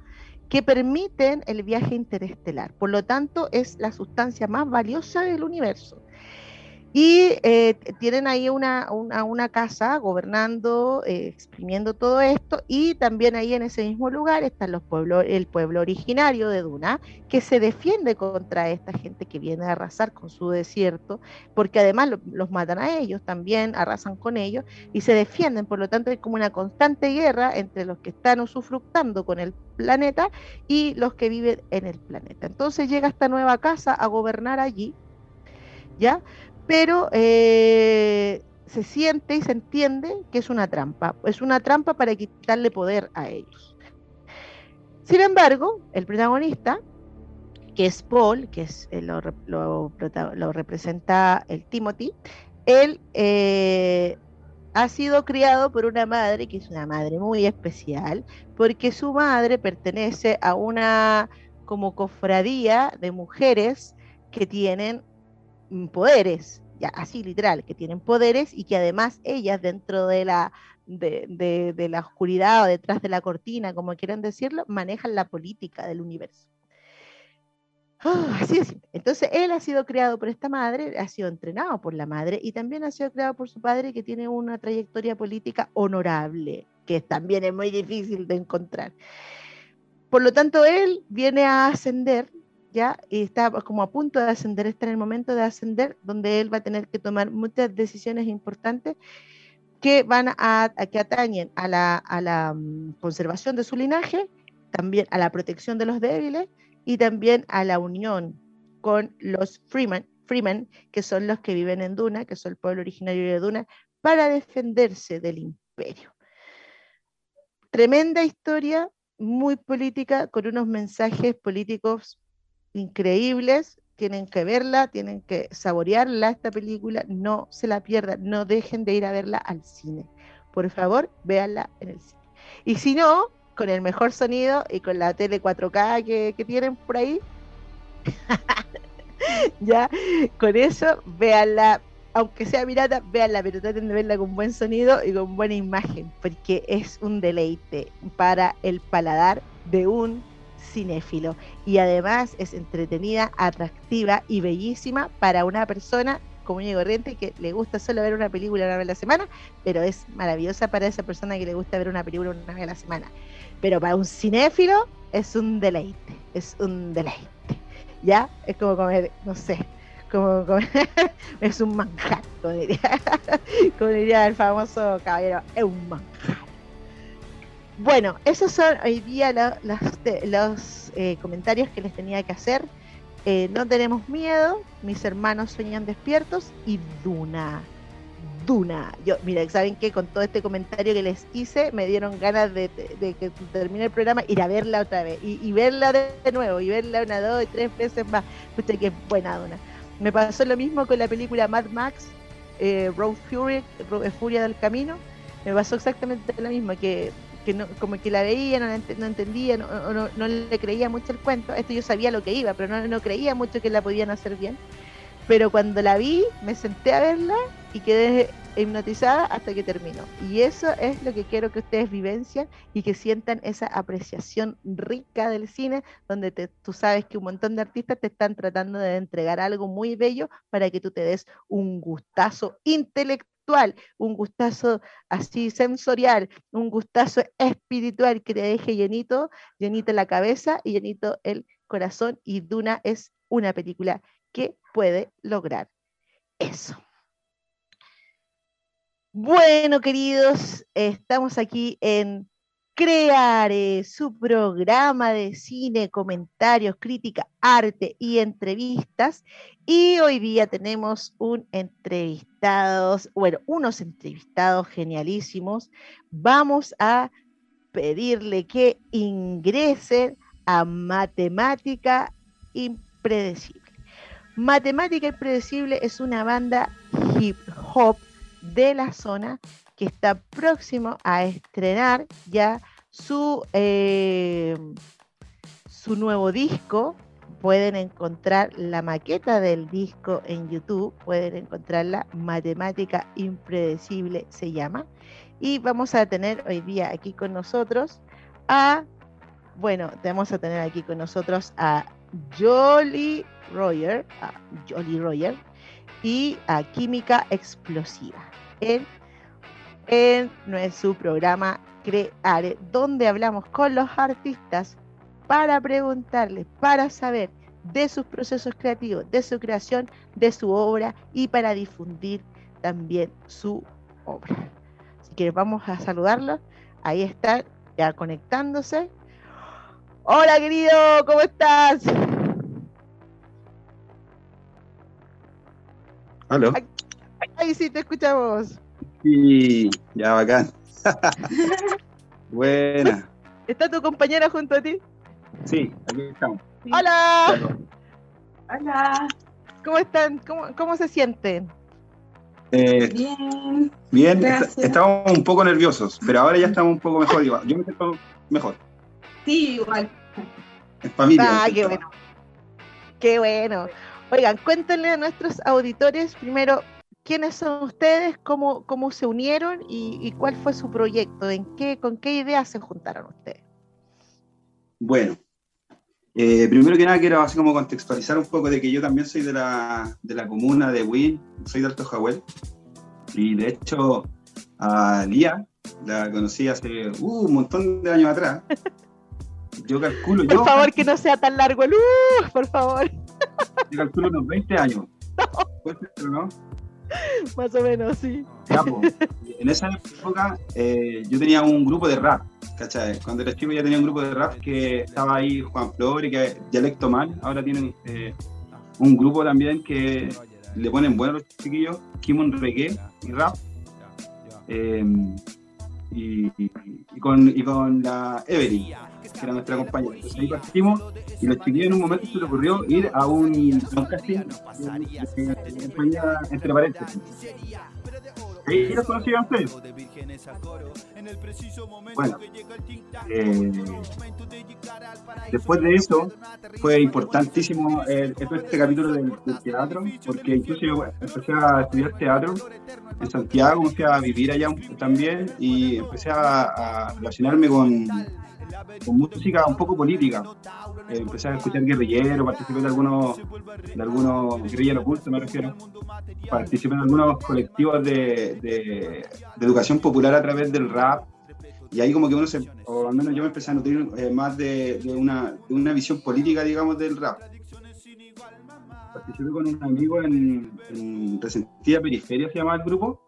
que permiten el viaje interestelar. Por lo tanto, es la sustancia más valiosa del universo. Y eh, tienen ahí una, una, casa gobernando, eh, exprimiendo todo esto, y también ahí en ese mismo lugar está los pueblos, el pueblo originario de Duna, que se defiende contra esta gente que viene a arrasar con su desierto, porque además los matan a ellos, también arrasan con ellos, y se defienden, por lo tanto hay como una constante guerra entre los que están usufructando con el planeta y los que viven en el planeta. Entonces llega esta nueva casa a gobernar allí, ¿ya? Pero eh, se siente y se entiende que es una trampa, es una trampa para quitarle poder a ellos. Sin embargo, el protagonista, que es Paul, que es, eh, lo, representa el Timothy, él eh, ha sido criado por una madre que es una madre muy especial, porque su madre pertenece a una como cofradía de mujeres que tienen poderes, ya así literal, que tienen poderes y que además ellas dentro de la, de, la oscuridad o detrás de la cortina, como quieran decirlo, manejan la política del universo. Ah, así es. Entonces, él ha sido creado por esta madre, ha sido entrenado por la madre y también ha sido creado por su padre que tiene una trayectoria política honorable, que también es muy difícil de encontrar. Por lo tanto, él viene a ascender ¿ya? Y está como a punto de ascender, está en el momento de ascender, donde él va a tener que tomar muchas decisiones importantes que van a, que atañen a la, a la mm, conservación de su linaje, también a la protección de los débiles y también a la unión con los Freeman, Freeman, que son los que viven en Duna, que son el pueblo originario de Duna, para defenderse del imperio. Tremenda historia, muy política, con unos mensajes políticos increíbles, tienen que verla, tienen que saborearla esta película, no se la pierdan, no dejen de ir a verla al cine. Por favor, véanla en el cine. Y si no, con el mejor sonido y con la tele 4K que, tienen por ahí, ya, con eso, véanla, aunque sea mirada, véanla, pero traten de verla con buen sonido y con buena imagen, porque es un deleite para el paladar de un cinéfilo y además es entretenida, atractiva y bellísima para una persona común y corriente que le gusta solo ver una película una vez a la semana, pero es maravillosa para esa persona que le gusta ver una película una vez a la semana. Pero para un cinéfilo es un deleite, es un deleite. ¿Ya? Es como comer, no sé, como, es un manjar, como diría, como diría el famoso caballero, es un manjar. Bueno, esos son hoy día los eh, comentarios que les tenía que hacer. Eh, no tenemos miedo, mis hermanos sueñan despiertos y Duna. Duna. Yo, mira, ¿saben qué? Con todo este comentario que les hice, me dieron ganas de, que termine el programa, ir a verla otra vez y, verla de, nuevo y verla una, dos tres veces más. Usted que buena Duna. Me pasó lo mismo con la película Mad Max, eh, Road Fury, Furia del Camino. Me pasó exactamente lo mismo, que que no, como que la veía, no, no entendía, no, no, le creía mucho el cuento. Esto yo sabía lo que iba, pero no, creía mucho que la podían hacer bien. Pero cuando la vi, me senté a verla y quedé hipnotizada hasta que terminó. Y eso es lo que quiero que ustedes vivencian y que sientan esa apreciación rica del cine, donde tú sabes que un montón de artistas te están tratando de entregar algo muy bello para que tú te des un gustazo intelectual un gustazo así sensorial, un gustazo espiritual que te deje llenito, llenito la cabeza y llenito el corazón. Y Duna es una película que puede lograr eso. Bueno, queridos, estamos aquí en Creare, su programa de cine, comentarios, crítica, arte y entrevistas. Y hoy día tenemos un entrevistados, bueno, unos entrevistados genialísimos. Vamos a pedirle que ingresen a matemática Impredecible. Matemática Impredecible es una banda hip hop de la zona que está próximo a estrenar ya su, eh, su nuevo disco. Pueden encontrar la maqueta del disco en YouTube, pueden encontrarla, Matemática Impredecible se llama. Y vamos a tener hoy día aquí con nosotros a, bueno, vamos a tener aquí con nosotros a Jolly Royer, a Jolly Royer y a Química Explosiva en, en nuestro programa Creare, donde hablamos con los artistas para preguntarles, para saber de sus procesos creativos, de su creación, de su obra y para difundir también su obra que vamos a saludarlos. Ahí está, ya conectándose. Hola, querido, ¿cómo estás? ¿Aló? Ahí sí, te escuchamos. Sí, ya bacán. Buena. ¿Está tu compañera junto a ti? Sí, aquí estamos. Hola. Hola. ¿Cómo están? ¿Cómo, cómo se sienten? Eh, bien. Bien, estábamos un poco nerviosos, pero ahora ya estamos un poco mejor. Igual. Yo me siento mejor. Sí, igual. Familia. Ah, qué bueno. Qué bueno. Oigan, cuéntenle a nuestros auditores primero quiénes son ustedes, cómo, cómo se unieron y, cuál fue su proyecto, en qué, con qué ideas se juntaron ustedes. Bueno, eh, primero que nada quiero así como contextualizar un poco de que yo también soy de la, de la comuna de Win, soy de Alto Jahuel, y de hecho a Lía la conocí hace uh, un montón de años atrás. Yo calculo... Por favor, que no sea tan largo el uh, por favor. Yo calculo unos 20 años. No. Más o menos, sí. en esa época eh, yo tenía un grupo de rap ¿cachai? Cuando era chico ya tenía un grupo de rap que estaba ahí Juan Flor y que Dialecto Mal, ahora tienen eh, un grupo también que le ponen bueno los chiquillos, Kimon Reggae y rap. Eh, y, con, y con la Evelyn, que era nuestra compañera. Entonces ahí partimos y los chiquillos en un momento se le ocurrió ir a un, a un casting de, compañía entre paréntesis. ¿Ahí los conocían ustedes? Bueno, eh, después de eso fue importantísimo este capítulo del, teatro, porque incluso yo empecé a estudiar teatro en Santiago, empecé a vivir allá también y empecé a relacionarme con con música un poco política. Eh, empecé a escuchar guerrillero, participé de algunos, de algunos guerrilleros ocultos, me refiero. Participé en algunos colectivos de, educación popular a través del rap. Y ahí como que uno se, o al menos yo me empecé a nutrir eh, más de, una, una visión política, digamos, del rap participé con un amigo en, en Resentida Periferia, se llama el grupo,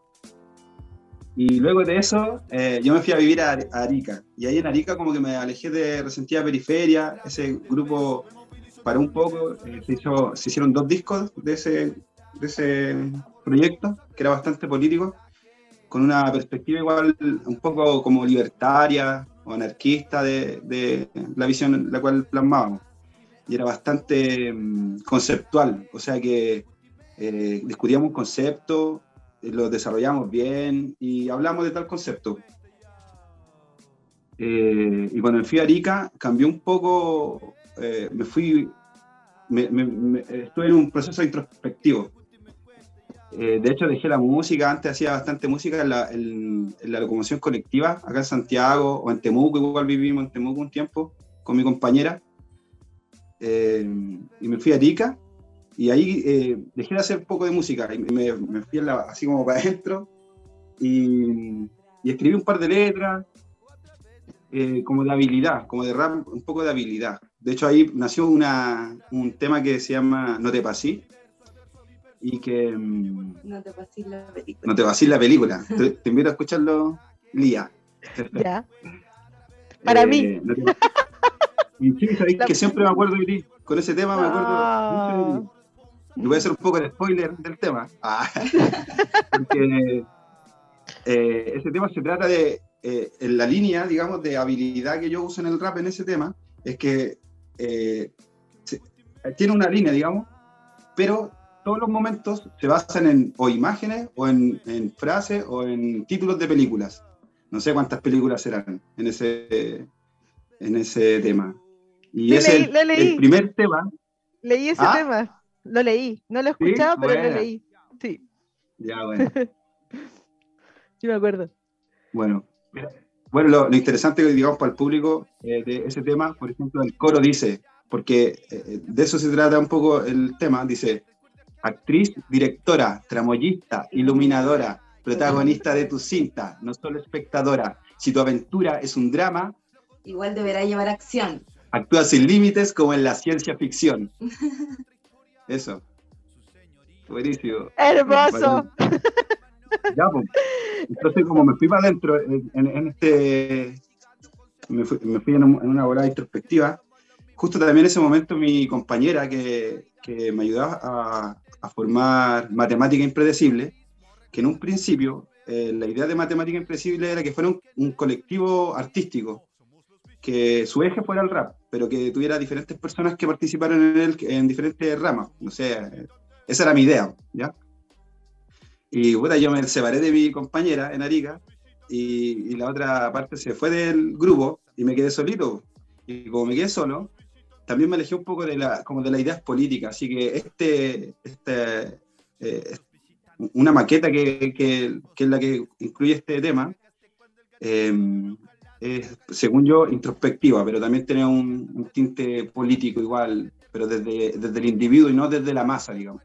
y luego de eso, eh, yo me fui a vivir a, Arica. Y ahí en Arica como que me alejé de Resentida Periferia. Ese grupo paró un poco. Eh, se, hizo, se hicieron dos discos de ese, de ese proyecto, que era bastante político, con una perspectiva igual un poco como libertaria o anarquista de, de la visión la cual plasmábamos. Y era bastante mm, conceptual, o sea que eh, discutíamos un concepto lo desarrollamos bien y hablamos de tal concepto. Eh, y cuando me fui a Arica, cambió un poco, eh, me fui, estuve en un proceso introspectivo. Eh, de hecho, dejé la música, antes hacía bastante música la, en la, locomoción colectiva, acá en Santiago o en Temuco, igual vivimos en Temuco un tiempo con mi compañera. y me fui a Arica y ahí eh, dejé de hacer un poco de música y me, me fui así como para adentro y, y, escribí un par de letras eh, como de habilidad, como de rap, un poco de habilidad. De hecho ahí nació una, un tema que se llama No te pasí y que... Mm, no te pasí la película. No te pasí la película. te, invito a escucharlo, Lía. Ya. Para mí. Eh, y sí, sabéis que siempre me acuerdo de ti. Con ese tema me acuerdo de ti. Y voy a hacer un poco de spoiler del tema. Ah, porque eh, ese tema se trata de, eh, en la línea, digamos, de habilidad que yo uso en el rap en ese tema, es que eh, eh, tiene una línea, digamos, pero todos los momentos se basan en o imágenes o en, en frases o en títulos de películas. No sé cuántas películas serán en ese, en ese tema. Y Sí, ese leí- el, leí. el primer tema. Leí ese Ah. tema. Lo leí. No lo he Sí, escuchado, pero buena. lo leí. Sí, Ya, bueno. sí me acuerdo. Bueno, bueno lo, lo interesante, digamos, para el público eh, de ese tema, por ejemplo, el coro dice, porque eh, de eso se trata un poco el tema, dice, actriz, directora, tramoyista, iluminadora, protagonista de tu cinta, no solo espectadora. Si tu aventura es un drama, Igual deberá llevar acción. actúa sin límites como en la ciencia ficción. Eso. Buenísimo. Hermoso. Ya, pues. Entonces, como me fui para adentro en, en- este. Me fui, me fui en, un- en una volada introspectiva. Justo también en ese momento, mi compañera que, que me ayudaba a, a formar Matemática Impredecible, que en un principio eh, la idea de Matemática Impredecible era que fuera un, un colectivo artístico, que su eje fuera el rap, pero que tuviera diferentes personas que participaran en él en diferentes ramas. No sé, esa era mi idea, ¿ya? Y puta, yo me separé de mi compañera en Arica y, y la otra parte se fue del grupo y me quedé solito. Y como me quedé solo, también me alejé un poco de, la, como de las ideas políticas. Así que este, este, eh, una maqueta que, que- que es la que incluye este tema, eh, es, según yo, introspectiva, pero también tiene un, un tinte político igual, pero desde, desde el individuo y no desde la masa, digamos.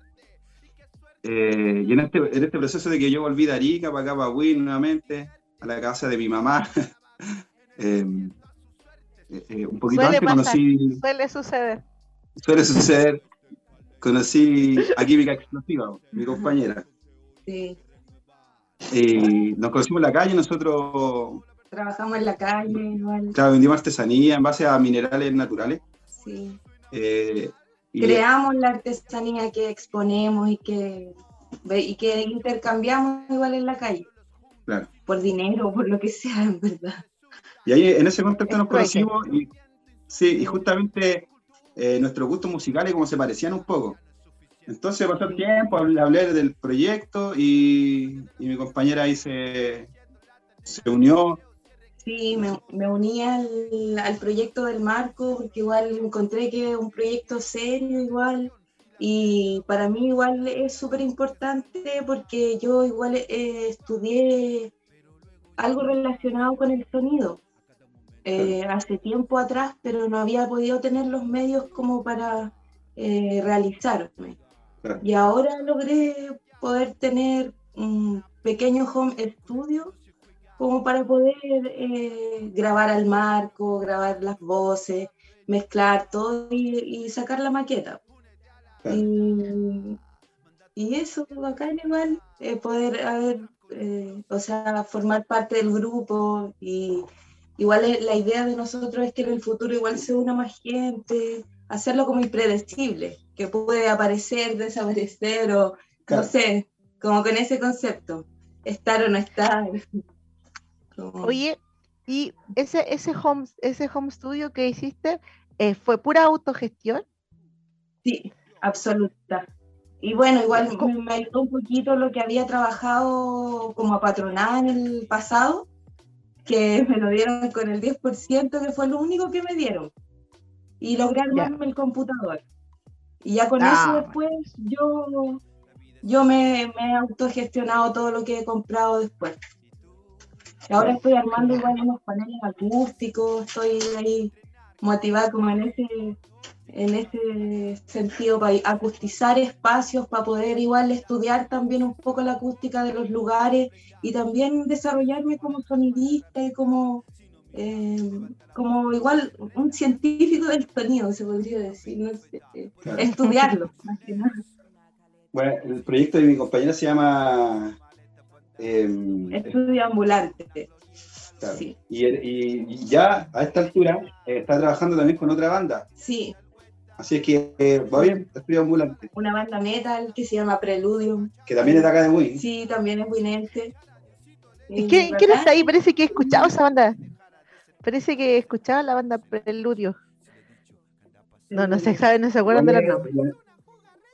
Eh, y en este, en este proceso de que yo volví de Arica para acá, para Win nuevamente, a la casa de mi mamá, eh, eh, eh, un poquito Suele antes pasar. conocí, Suele suceder. suele suceder, conocí a Química Explosiva, mi compañera. Sí. Y nos conocimos en la calle, nosotros Trabajamos en la calle, igual. claro, vendimos artesanía en base a minerales naturales. Sí. eh, y- Creamos la artesanía que exponemos y que, y que intercambiamos igual en la calle. Claro. Por dinero, por lo que sea, en verdad. Y ahí en ese contexto Es nos conocimos y, sí, y justamente eh, nuestros gustos musicales como se parecían un poco. Entonces pasó el tiempo, hablé, hablé del proyecto y, y mi compañera ahí se, se unió. Sí, me, me uní al, al proyecto del Marco porque igual encontré que es un proyecto serio igual y para mí igual es súper importante porque yo igual eh, estudié algo relacionado con el sonido eh, hace tiempo atrás, pero no había podido tener los medios como para eh, realizarme. Y ahora logré poder tener un pequeño home studio como para poder eh, grabar al marco, grabar las voces, mezclar todo y, y sacar la maqueta. Claro. Y, y eso, bacán igual, eh, poder haber, eh, o sea, formar parte del grupo y igual la idea de nosotros es que en el futuro igual se una más gente, hacerlo como impredecible, que puede aparecer, desaparecer o Claro. no sé, como con ese concepto, estar o no estar. Oye, y ese, ese home, ese home studio que hiciste, eh, ¿fue pura autogestión? Sí, absoluta. Y bueno, igual ¿Cómo? me, me ayudó un poquito lo que había trabajado como apatronada en el pasado, que me lo dieron con el 10%, que fue lo único que me dieron. Y logré armarme el computador. Y ya con Ah, eso después yo, yo me, me he autogestionado todo lo que he comprado después. Ahora estoy armando igual unos paneles acústicos, estoy ahí motivada como en ese, en ese sentido para acustizar espacios, para poder igual estudiar también un poco la acústica de los lugares y también desarrollarme como sonidista y como, eh, como igual un científico del sonido, se podría decir, no sé, eh, Claro. estudiarlo. más que nada. Bueno, el proyecto de mi compañera se llama... eh, Estudio ambulante. claro. Sí, y, ya a esta altura eh, está trabajando también con otra banda. sí, Así es que eh, va bien, estudio ambulante, una banda metal que se llama Preludium. que también es de acá de Win. Sí, también es winense. ¿Y ¿Qué, ¿Quién está ahí? Parece que he escuchado esa banda. Parece que he escuchado la banda Preludio. No, no se sabe, no se acuerdan de los nombres.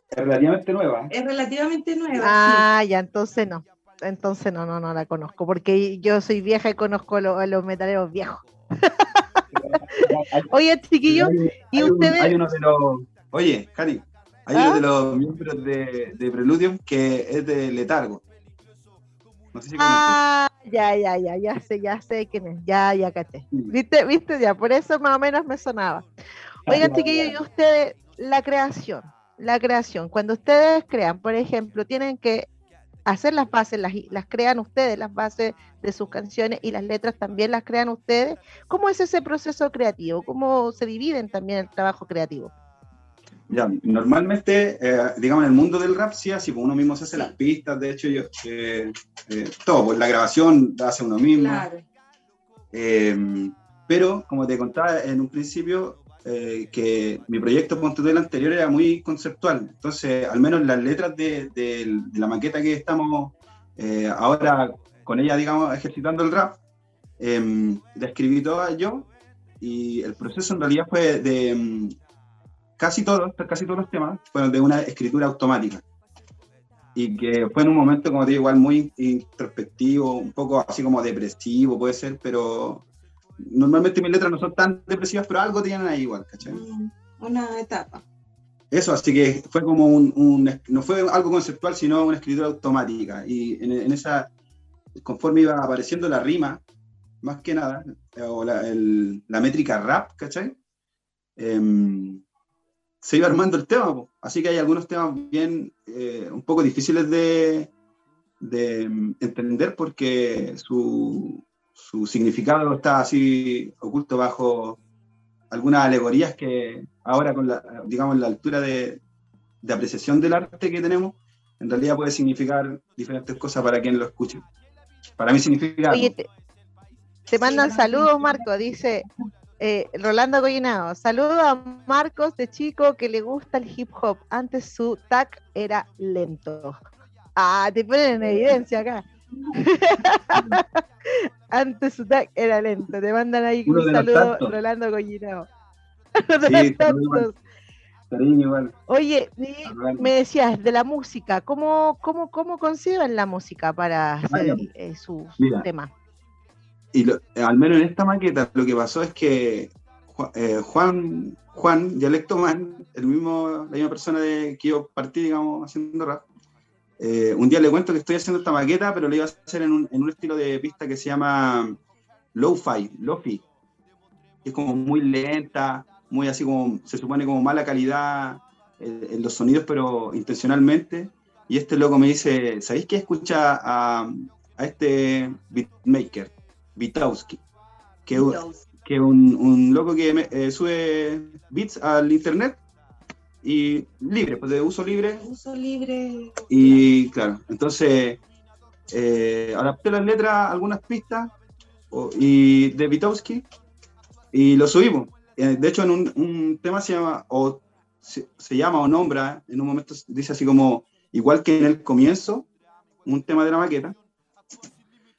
Es relativamente nueva. Es relativamente nueva. Ah, ya, entonces no. Entonces no, no, no la conozco, porque yo soy vieja y conozco a los metaleros viejos. Oye, chiquillos, ¿y hay un- ustedes? hay uno de los. Oye, Cari, hay ¿Ah? uno de los miembros de, de Preludium que es de Letargo. No sé si. Ah, ya, ya, ya, ya sé, ya sé quién es, ya, ya caché. ¿Viste, viste? Ya, por eso más o menos me sonaba. Oigan, Ah, chiquillos, y ustedes, la creación, la creación, cuando ustedes crean, por ejemplo, tienen que hacer las bases, las, las crean ustedes, las bases de sus canciones y las letras también las crean ustedes. ¿Cómo es ese proceso creativo? ¿Cómo se dividen también el trabajo creativo? Ya, normalmente, eh, digamos, en el mundo del rap, sí, así, pues uno mismo se hace las pistas, de hecho, yo, eh, eh, todo, pues la grabación la hace uno mismo. Claro. Eh, pero, como te contaba en un principio, eh, que mi proyecto el anterior era muy conceptual. Entonces, al menos las letras de, de- de la maqueta que estamos eh, ahora con ella, digamos, ejercitando el rap, eh, la escribí toda yo y el proceso en realidad fue de mm, casi todos, casi todos los temas fueron de una escritura automática. Y que fue en un momento, como te digo, igual muy introspectivo, un poco así como depresivo, puede ser, pero normalmente mis letras no son tan depresivas, pero algo tienen ahí igual, ¿cachai? Mm, Una etapa. Eso, así que fue como un, un- no fue algo conceptual, sino una escritura automática. Y en, en esa, conforme iba apareciendo la rima, más que nada, o la, el- la métrica rap, ¿cachai? Em, se iba armando el tema, po. así que hay algunos temas bien, eh, un poco difíciles de, de em, entender porque su, su significado está así oculto bajo algunas alegorías que ahora con la, digamos, la altura de, de apreciación del arte que tenemos, en realidad puede significar diferentes cosas para quien lo escuche. Para mí significa... Oye, te, te mandan saludos. Marco, dice eh, Rolando Goyinao. Saludos a Marcos de chico que le gusta el hip hop. Antes su tag era lento. Ah, te ponen en evidencia acá. Antes su tag era lento. Te mandan ahí Uno un saludo. Rolando Sí, igual. Oye, me decías de la música, ¿cómo, cómo, cómo conciben la música para hacer eh, su, tema? Y lo- al menos en esta maqueta lo que pasó es que eh, Juan, Juan, Dialecto Man, el mismo, la misma persona de que yo partí, digamos, haciendo rap, eh, un día le cuento que estoy haciendo esta maqueta, pero lo iba a hacer en un, en un estilo de pista que se llama Lo-Fi, Lo-Fi, que es como muy lenta, muy así como, se supone como mala calidad eh, en los sonidos, pero intencionalmente. Y este loco me dice, ¿sabéis qué escucha a, a este beatmaker, Vitowski? Que, que un, un loco que me- eh, sube beats al internet y libre, pues de uso libre. Uso libre. Y claro, entonces eh, adapté las letras, algunas pistas o- y de Vitowski y lo subimos. Eh, de hecho, en un, un tema se llama, o se, se llama o nombra, en un momento dice así como, igual que en el comienzo, un tema de la maqueta.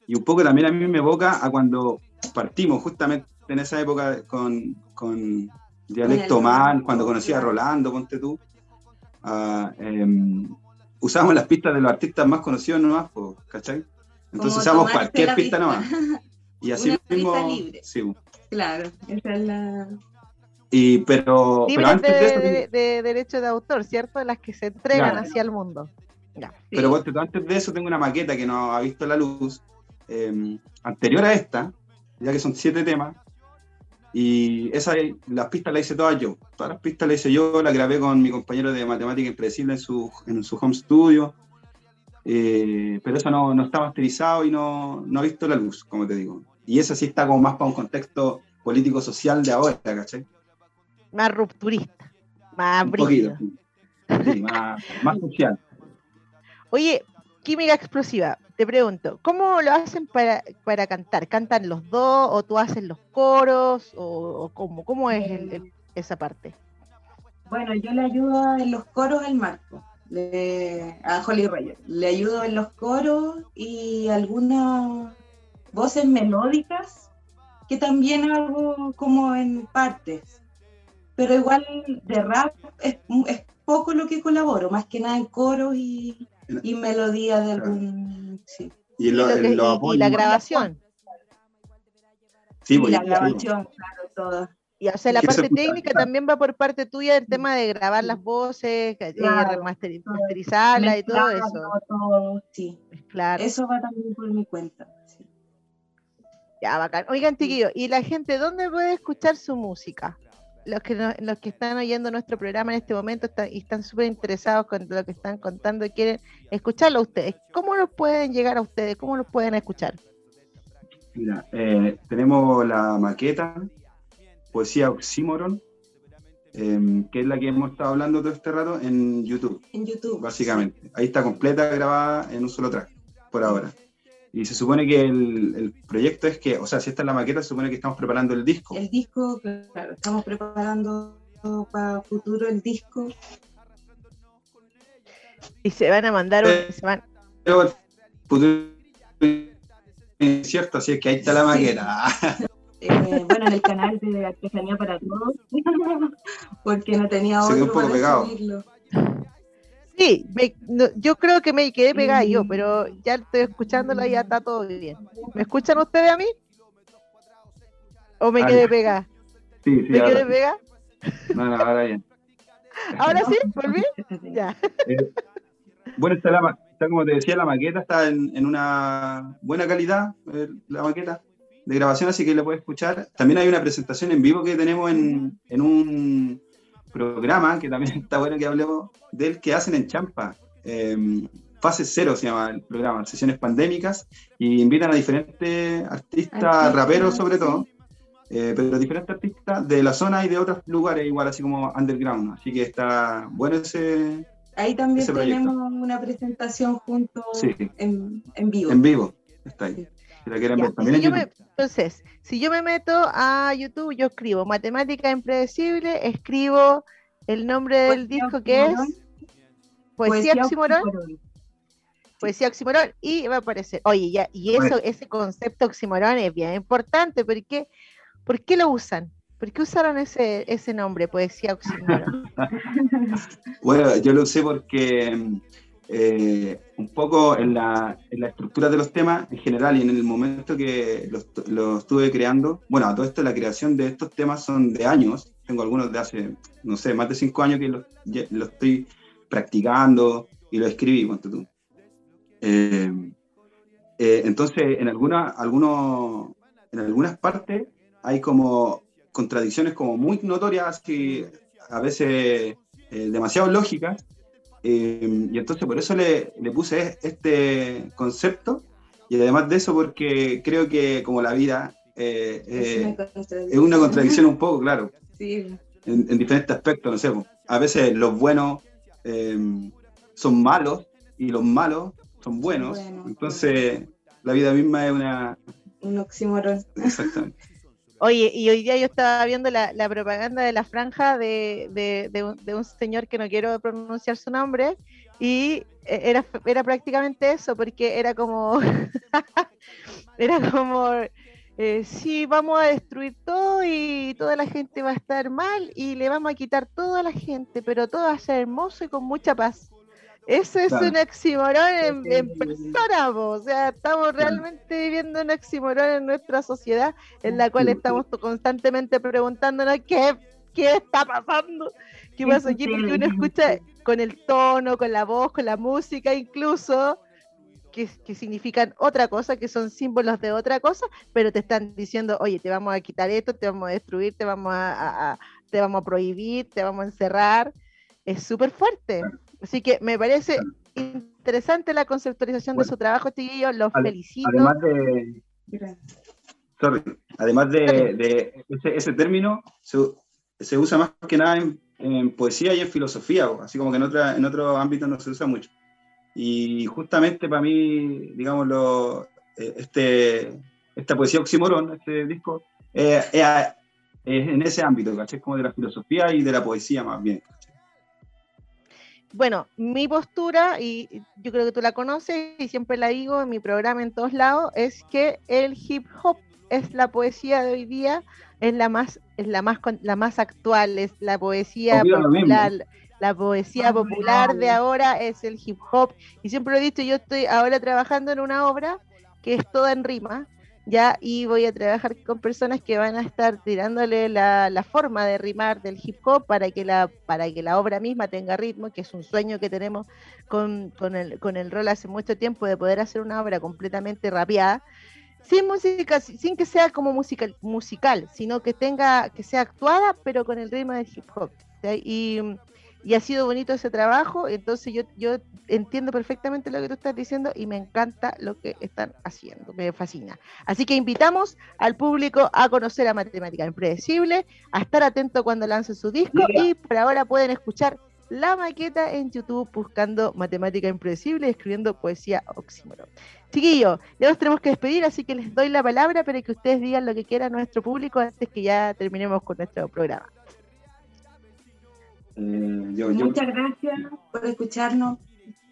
Y un poco también a mí me evoca a cuando partimos justamente en esa época con, con Dialecto Man, cuando conocí a. Rolando, ponte tú. Ah, em, usamos las pistas de los artistas más conocidos nomás, po, ¿cachai? Entonces Como usamos tomarse cualquier la pista pista. nomás. Y así Una mismo. pista libre. Sí, po. Claro, esa es la. y, pero, antes de, de eso, de, de derecho de autor, ¿cierto? Las que se entregan Claro. hacia el mundo. Ya. Pero ponte tú, antes de eso tengo una maqueta que no ha visto la luz, eh, anterior a esta, ya que son siete temas, y esa, las pistas las hice todas yo. Todas las pistas las hice yo, las grabé con mi compañero de matemática impredecible en su, en su home studio, eh, pero eso no, no está masterizado y no, no ha visto la luz, como te digo. Y esa sí está como más para un contexto político-social de ahora, ¿cachai? Más rupturista, más. Sí, más, más social. Oye, química explosiva, te pregunto, ¿cómo lo hacen para, para cantar? ¿Cantan los dos o tú haces los coros o, cómo? ¿Cómo es esa parte? Bueno, yo le ayudo en los coros al Marco, le- a Holly Roger. Le ayudo en los coros y algunas voces melódicas que también hago como en partes. pero igual de rap es, poco lo que colaboro, más que nada en coros y, y melodía de algún... Sí. Y, la grabación. Sí, y la grabación, claro, todo. Y o sea, la parte técnica también va por parte tuya el tema de grabar las voces, eh, remasterizarlas y todo eso. sí, claro. Eso va también por mi cuenta. Ya, bacán. Oigan, chiquillos, ¿y la gente dónde puede escuchar su música? Los que, los que están oyendo nuestro programa en este momento están, y están súper interesados con lo que están contando y quieren escucharlo a ustedes. ¿Cómo los pueden llegar a ustedes? ¿Cómo los pueden escuchar? Mira, eh, tenemos la maqueta, Poesía Oxímoron, em, que es la que hemos estado hablando todo este rato en YouTube. En YouTube. Básicamente. Ahí está completa, grabada en un solo track, por ahora. Y se supone que el, proyecto es que, o sea, si esta es la maqueta, se supone que estamos preparando el disco. El disco, claro, estamos preparando para futuro el disco. Y se van a mandar un... Se van... futuro es cierto, así es que ahí está la maqueta. Eh, bueno, en el canal de Artesanía para Todos, porque no tenía otro se un poco pegado. Sí, yo creo que me quedé pegada yo, mm. pero ya estoy escuchándola y ya está todo bien. ¿Me escuchan ustedes a mí? ¿O me quedé pegada? Sí, sí. ¿Me quedé pegada? No, no, ahora bien. ¿Ahora sí? ¿Volví? ya. Eh, bueno, está, la, está, como te decía, la maqueta está en, en una buena calidad, eh, la maqueta de grabación, así que la puedes escuchar. También hay una presentación en vivo que tenemos en, en un programa, que también está bueno que hablemos del que hacen en Champa. Em, fase cero se llama el programa, sesiones pandémicas, y invitan a diferentes artistas, raperos sobre todo, eh, pero diferentes artistas de la zona y de otros lugares, igual así como underground. Así que está bueno ese. Ahí también tenemos una presentación juntos en, en, vivo. En vivo, está ahí. Entonces, si yo me meto a YouTube, yo escribo Matemática Impredecible, escribo el nombre del disco que es Poesía, Oximorón. Poesía Oximorón y va a aparecer. Oye, ya, y eso, ese concepto Oximorón es bien importante, porque ¿por qué lo usan? ¿Por qué usaron ese, ese nombre, Poesía Oximorón? bueno, yo lo usé porque eh, un poco en la, en la, estructura de los temas en general y en el momento que lo estuve creando, bueno, todo esto la creación de estos temas son de años, tengo algunos de hace, no sé, más de cinco años que lo, lo estoy practicando y lo escribí, cuánto tú. Eh, eh, entonces, en, alguna, algunos, en algunas partes hay como contradicciones como muy notorias y a veces demasiado lógicas eh, y entonces por eso le, le, puse este concepto y además de eso porque creo que como la vida eh, eh, es, una contradicción un poco, claro. Sí. En, diferentes aspectos, no sé. A veces los buenos son malos y los malos son buenos. entonces la vida misma es una... Un oxímoron. Exactamente. Oye, y hoy día yo estaba viendo la, propaganda de la franja de, de, un, señor que no quiero pronunciar su nombre, y e, era, era prácticamente eso, porque era como, era como, eh, sí, vamos a destruir todo y toda la gente va a estar mal y le vamos a quitar todo a la gente, pero todo va a ser hermoso y con mucha paz. Eso es un oxímoron en, persona, o sea, estamos realmente viviendo un oxímoron en nuestra sociedad en la cual estamos constantemente preguntándonos qué, qué está pasando, qué pasa aquí, porque uno escucha con el tono, con la voz, con la música incluso, que, que, significan otra cosa, que son símbolos de otra cosa, pero te están diciendo, oye, te vamos a quitar esto, te vamos a destruir, te vamos a te vamos a prohibir, te vamos a encerrar. Es súper fuerte. Así que me parece interesante la conceptualización de su trabajo, chiquillos, los felicito. Además de, además de, ese, término, se, usa más que nada en, poesía y en filosofía, así como que en, otra, en otros ámbitos no se usa mucho. Y justamente para mí, digamos, eh, este, esta poesía oxímoron, este disco, eh, es en ese ámbito, ¿cachai? Como de la filosofía y de la poesía más bien bueno, mi postura, y yo creo que tú la conoces y siempre la digo en mi programa en todos lados, es que el hip hop es la poesía de hoy día, es la más, es la más, la más actual, es la poesía popular. La poesía popular de ahora es el hip hop. Y siempre lo he dicho, yo estoy ahora trabajando en una obra que es toda en rima, ya, y voy a trabajar con personas que van a estar tirándole la, la, forma de rimar del hip hop para que la, para que la obra misma tenga ritmo, que es un sueño que tenemos con, con, el, con el rol hace mucho tiempo de poder hacer una obra completamente rapeada sin música, sin que sea como musical, musical, sino que tenga, que sea actuada, pero con el ritmo del hip hop. Y, y, ha sido bonito ese trabajo, entonces yo, yo entiendo perfectamente lo que tú estás diciendo y me encanta lo que están haciendo, me fascina. Así que invitamos al público a conocer a Matemática Impredecible, a estar atento cuando lance su disco y por ahora pueden escuchar la maqueta en YouTube buscando Matemática Impredecible y escribiendo poesía oxímoron. Chiquillos, ya nos tenemos que despedir, así que les doy la palabra para que ustedes digan lo que quiera a nuestro público antes que ya terminemos con nuestro programa. Eh, Muchas gracias por escucharnos,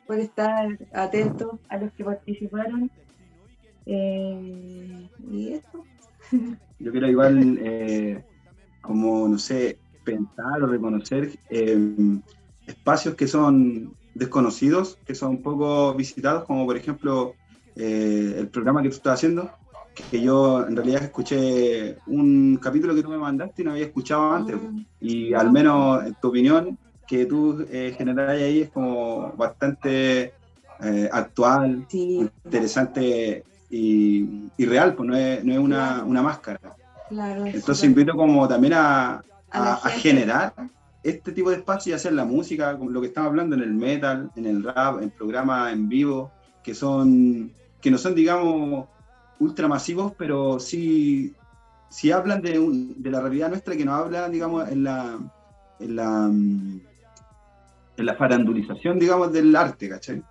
por estar atentos a los que participaron. Eh, y. Yo quiero igual, eh, como, no sé, pensar o reconocer espacios que son desconocidos, que son poco visitados, como por ejemplo eh, el programa que tú estás haciendo, que yo en realidad escuché un capítulo que tú me mandaste y no había escuchado antes. Ah. Y al menos en tu opinión, que tú eh, generas ahí es como bastante eh, actual, interesante y, y, real, pues no es, no es una, una, máscara. Entonces invito como también a, a, a generar este tipo de espacio y hacer la música, como lo que estamos hablando en el metal, en el rap, en programas en vivo, que son que no son, digamos, ultramasivos, pero sí, sí hablan de, de la realidad nuestra, que nos habla, digamos, en la, en la, en la farandulización, digamos, del arte, ¿cachai?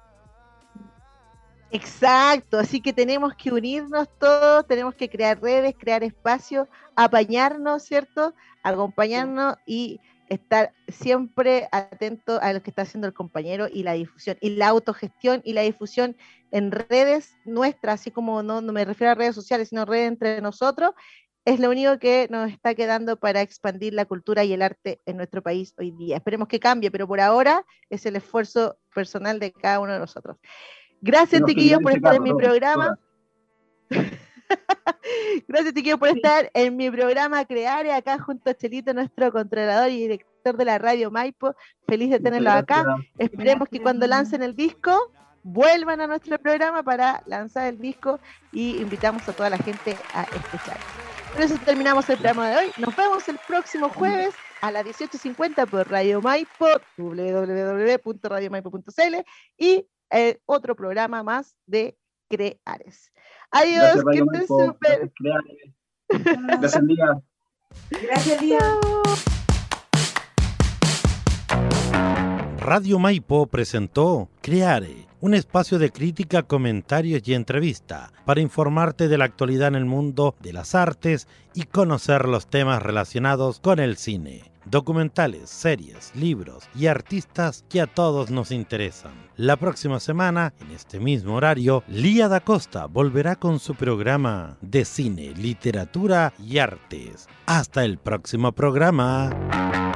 Exacto, así que tenemos que unirnos todos, tenemos que crear redes, crear espacios, apañarnos, ¿cierto? Acompañarnos y estar siempre atento a lo que está haciendo el compañero y la difusión, y la autogestión y la difusión en redes nuestras, así como no, me refiero a redes sociales, sino redes entre nosotros, es lo único que nos está quedando para expandir la cultura y el arte en nuestro país hoy día. Esperemos que cambie, pero por ahora es el esfuerzo personal de cada uno de nosotros. Gracias, chiquillos, por estar en mi programa. Gracias, Tiquillo, por estar en mi programa Crear, acá junto a Chelito, nuestro controlador y director de la radio Maipo. Feliz de tenerlo acá. Esperemos que cuando lancen el disco vuelvan a nuestro programa para lanzar el disco y invitamos a toda la gente a escuchar. Por eso terminamos el programa de hoy. Nos vemos el próximo jueves a las 18.50 por Radio Maipo, www.radiomaipo.cl y eh, otro programa más de Creares. Adiós, que estés súper. Gracias, Lía. Gracias, Lía. Radio Maipo presentó Creare, un espacio de crítica, comentarios y entrevista para informarte de la actualidad en el mundo de las artes y conocer los temas relacionados con el cine documentales, series, libros y artistas que a todos nos interesan. La próxima semana, en este mismo horario, Lía da Costa volverá con su programa de cine, literatura y artes. Hasta el próximo programa.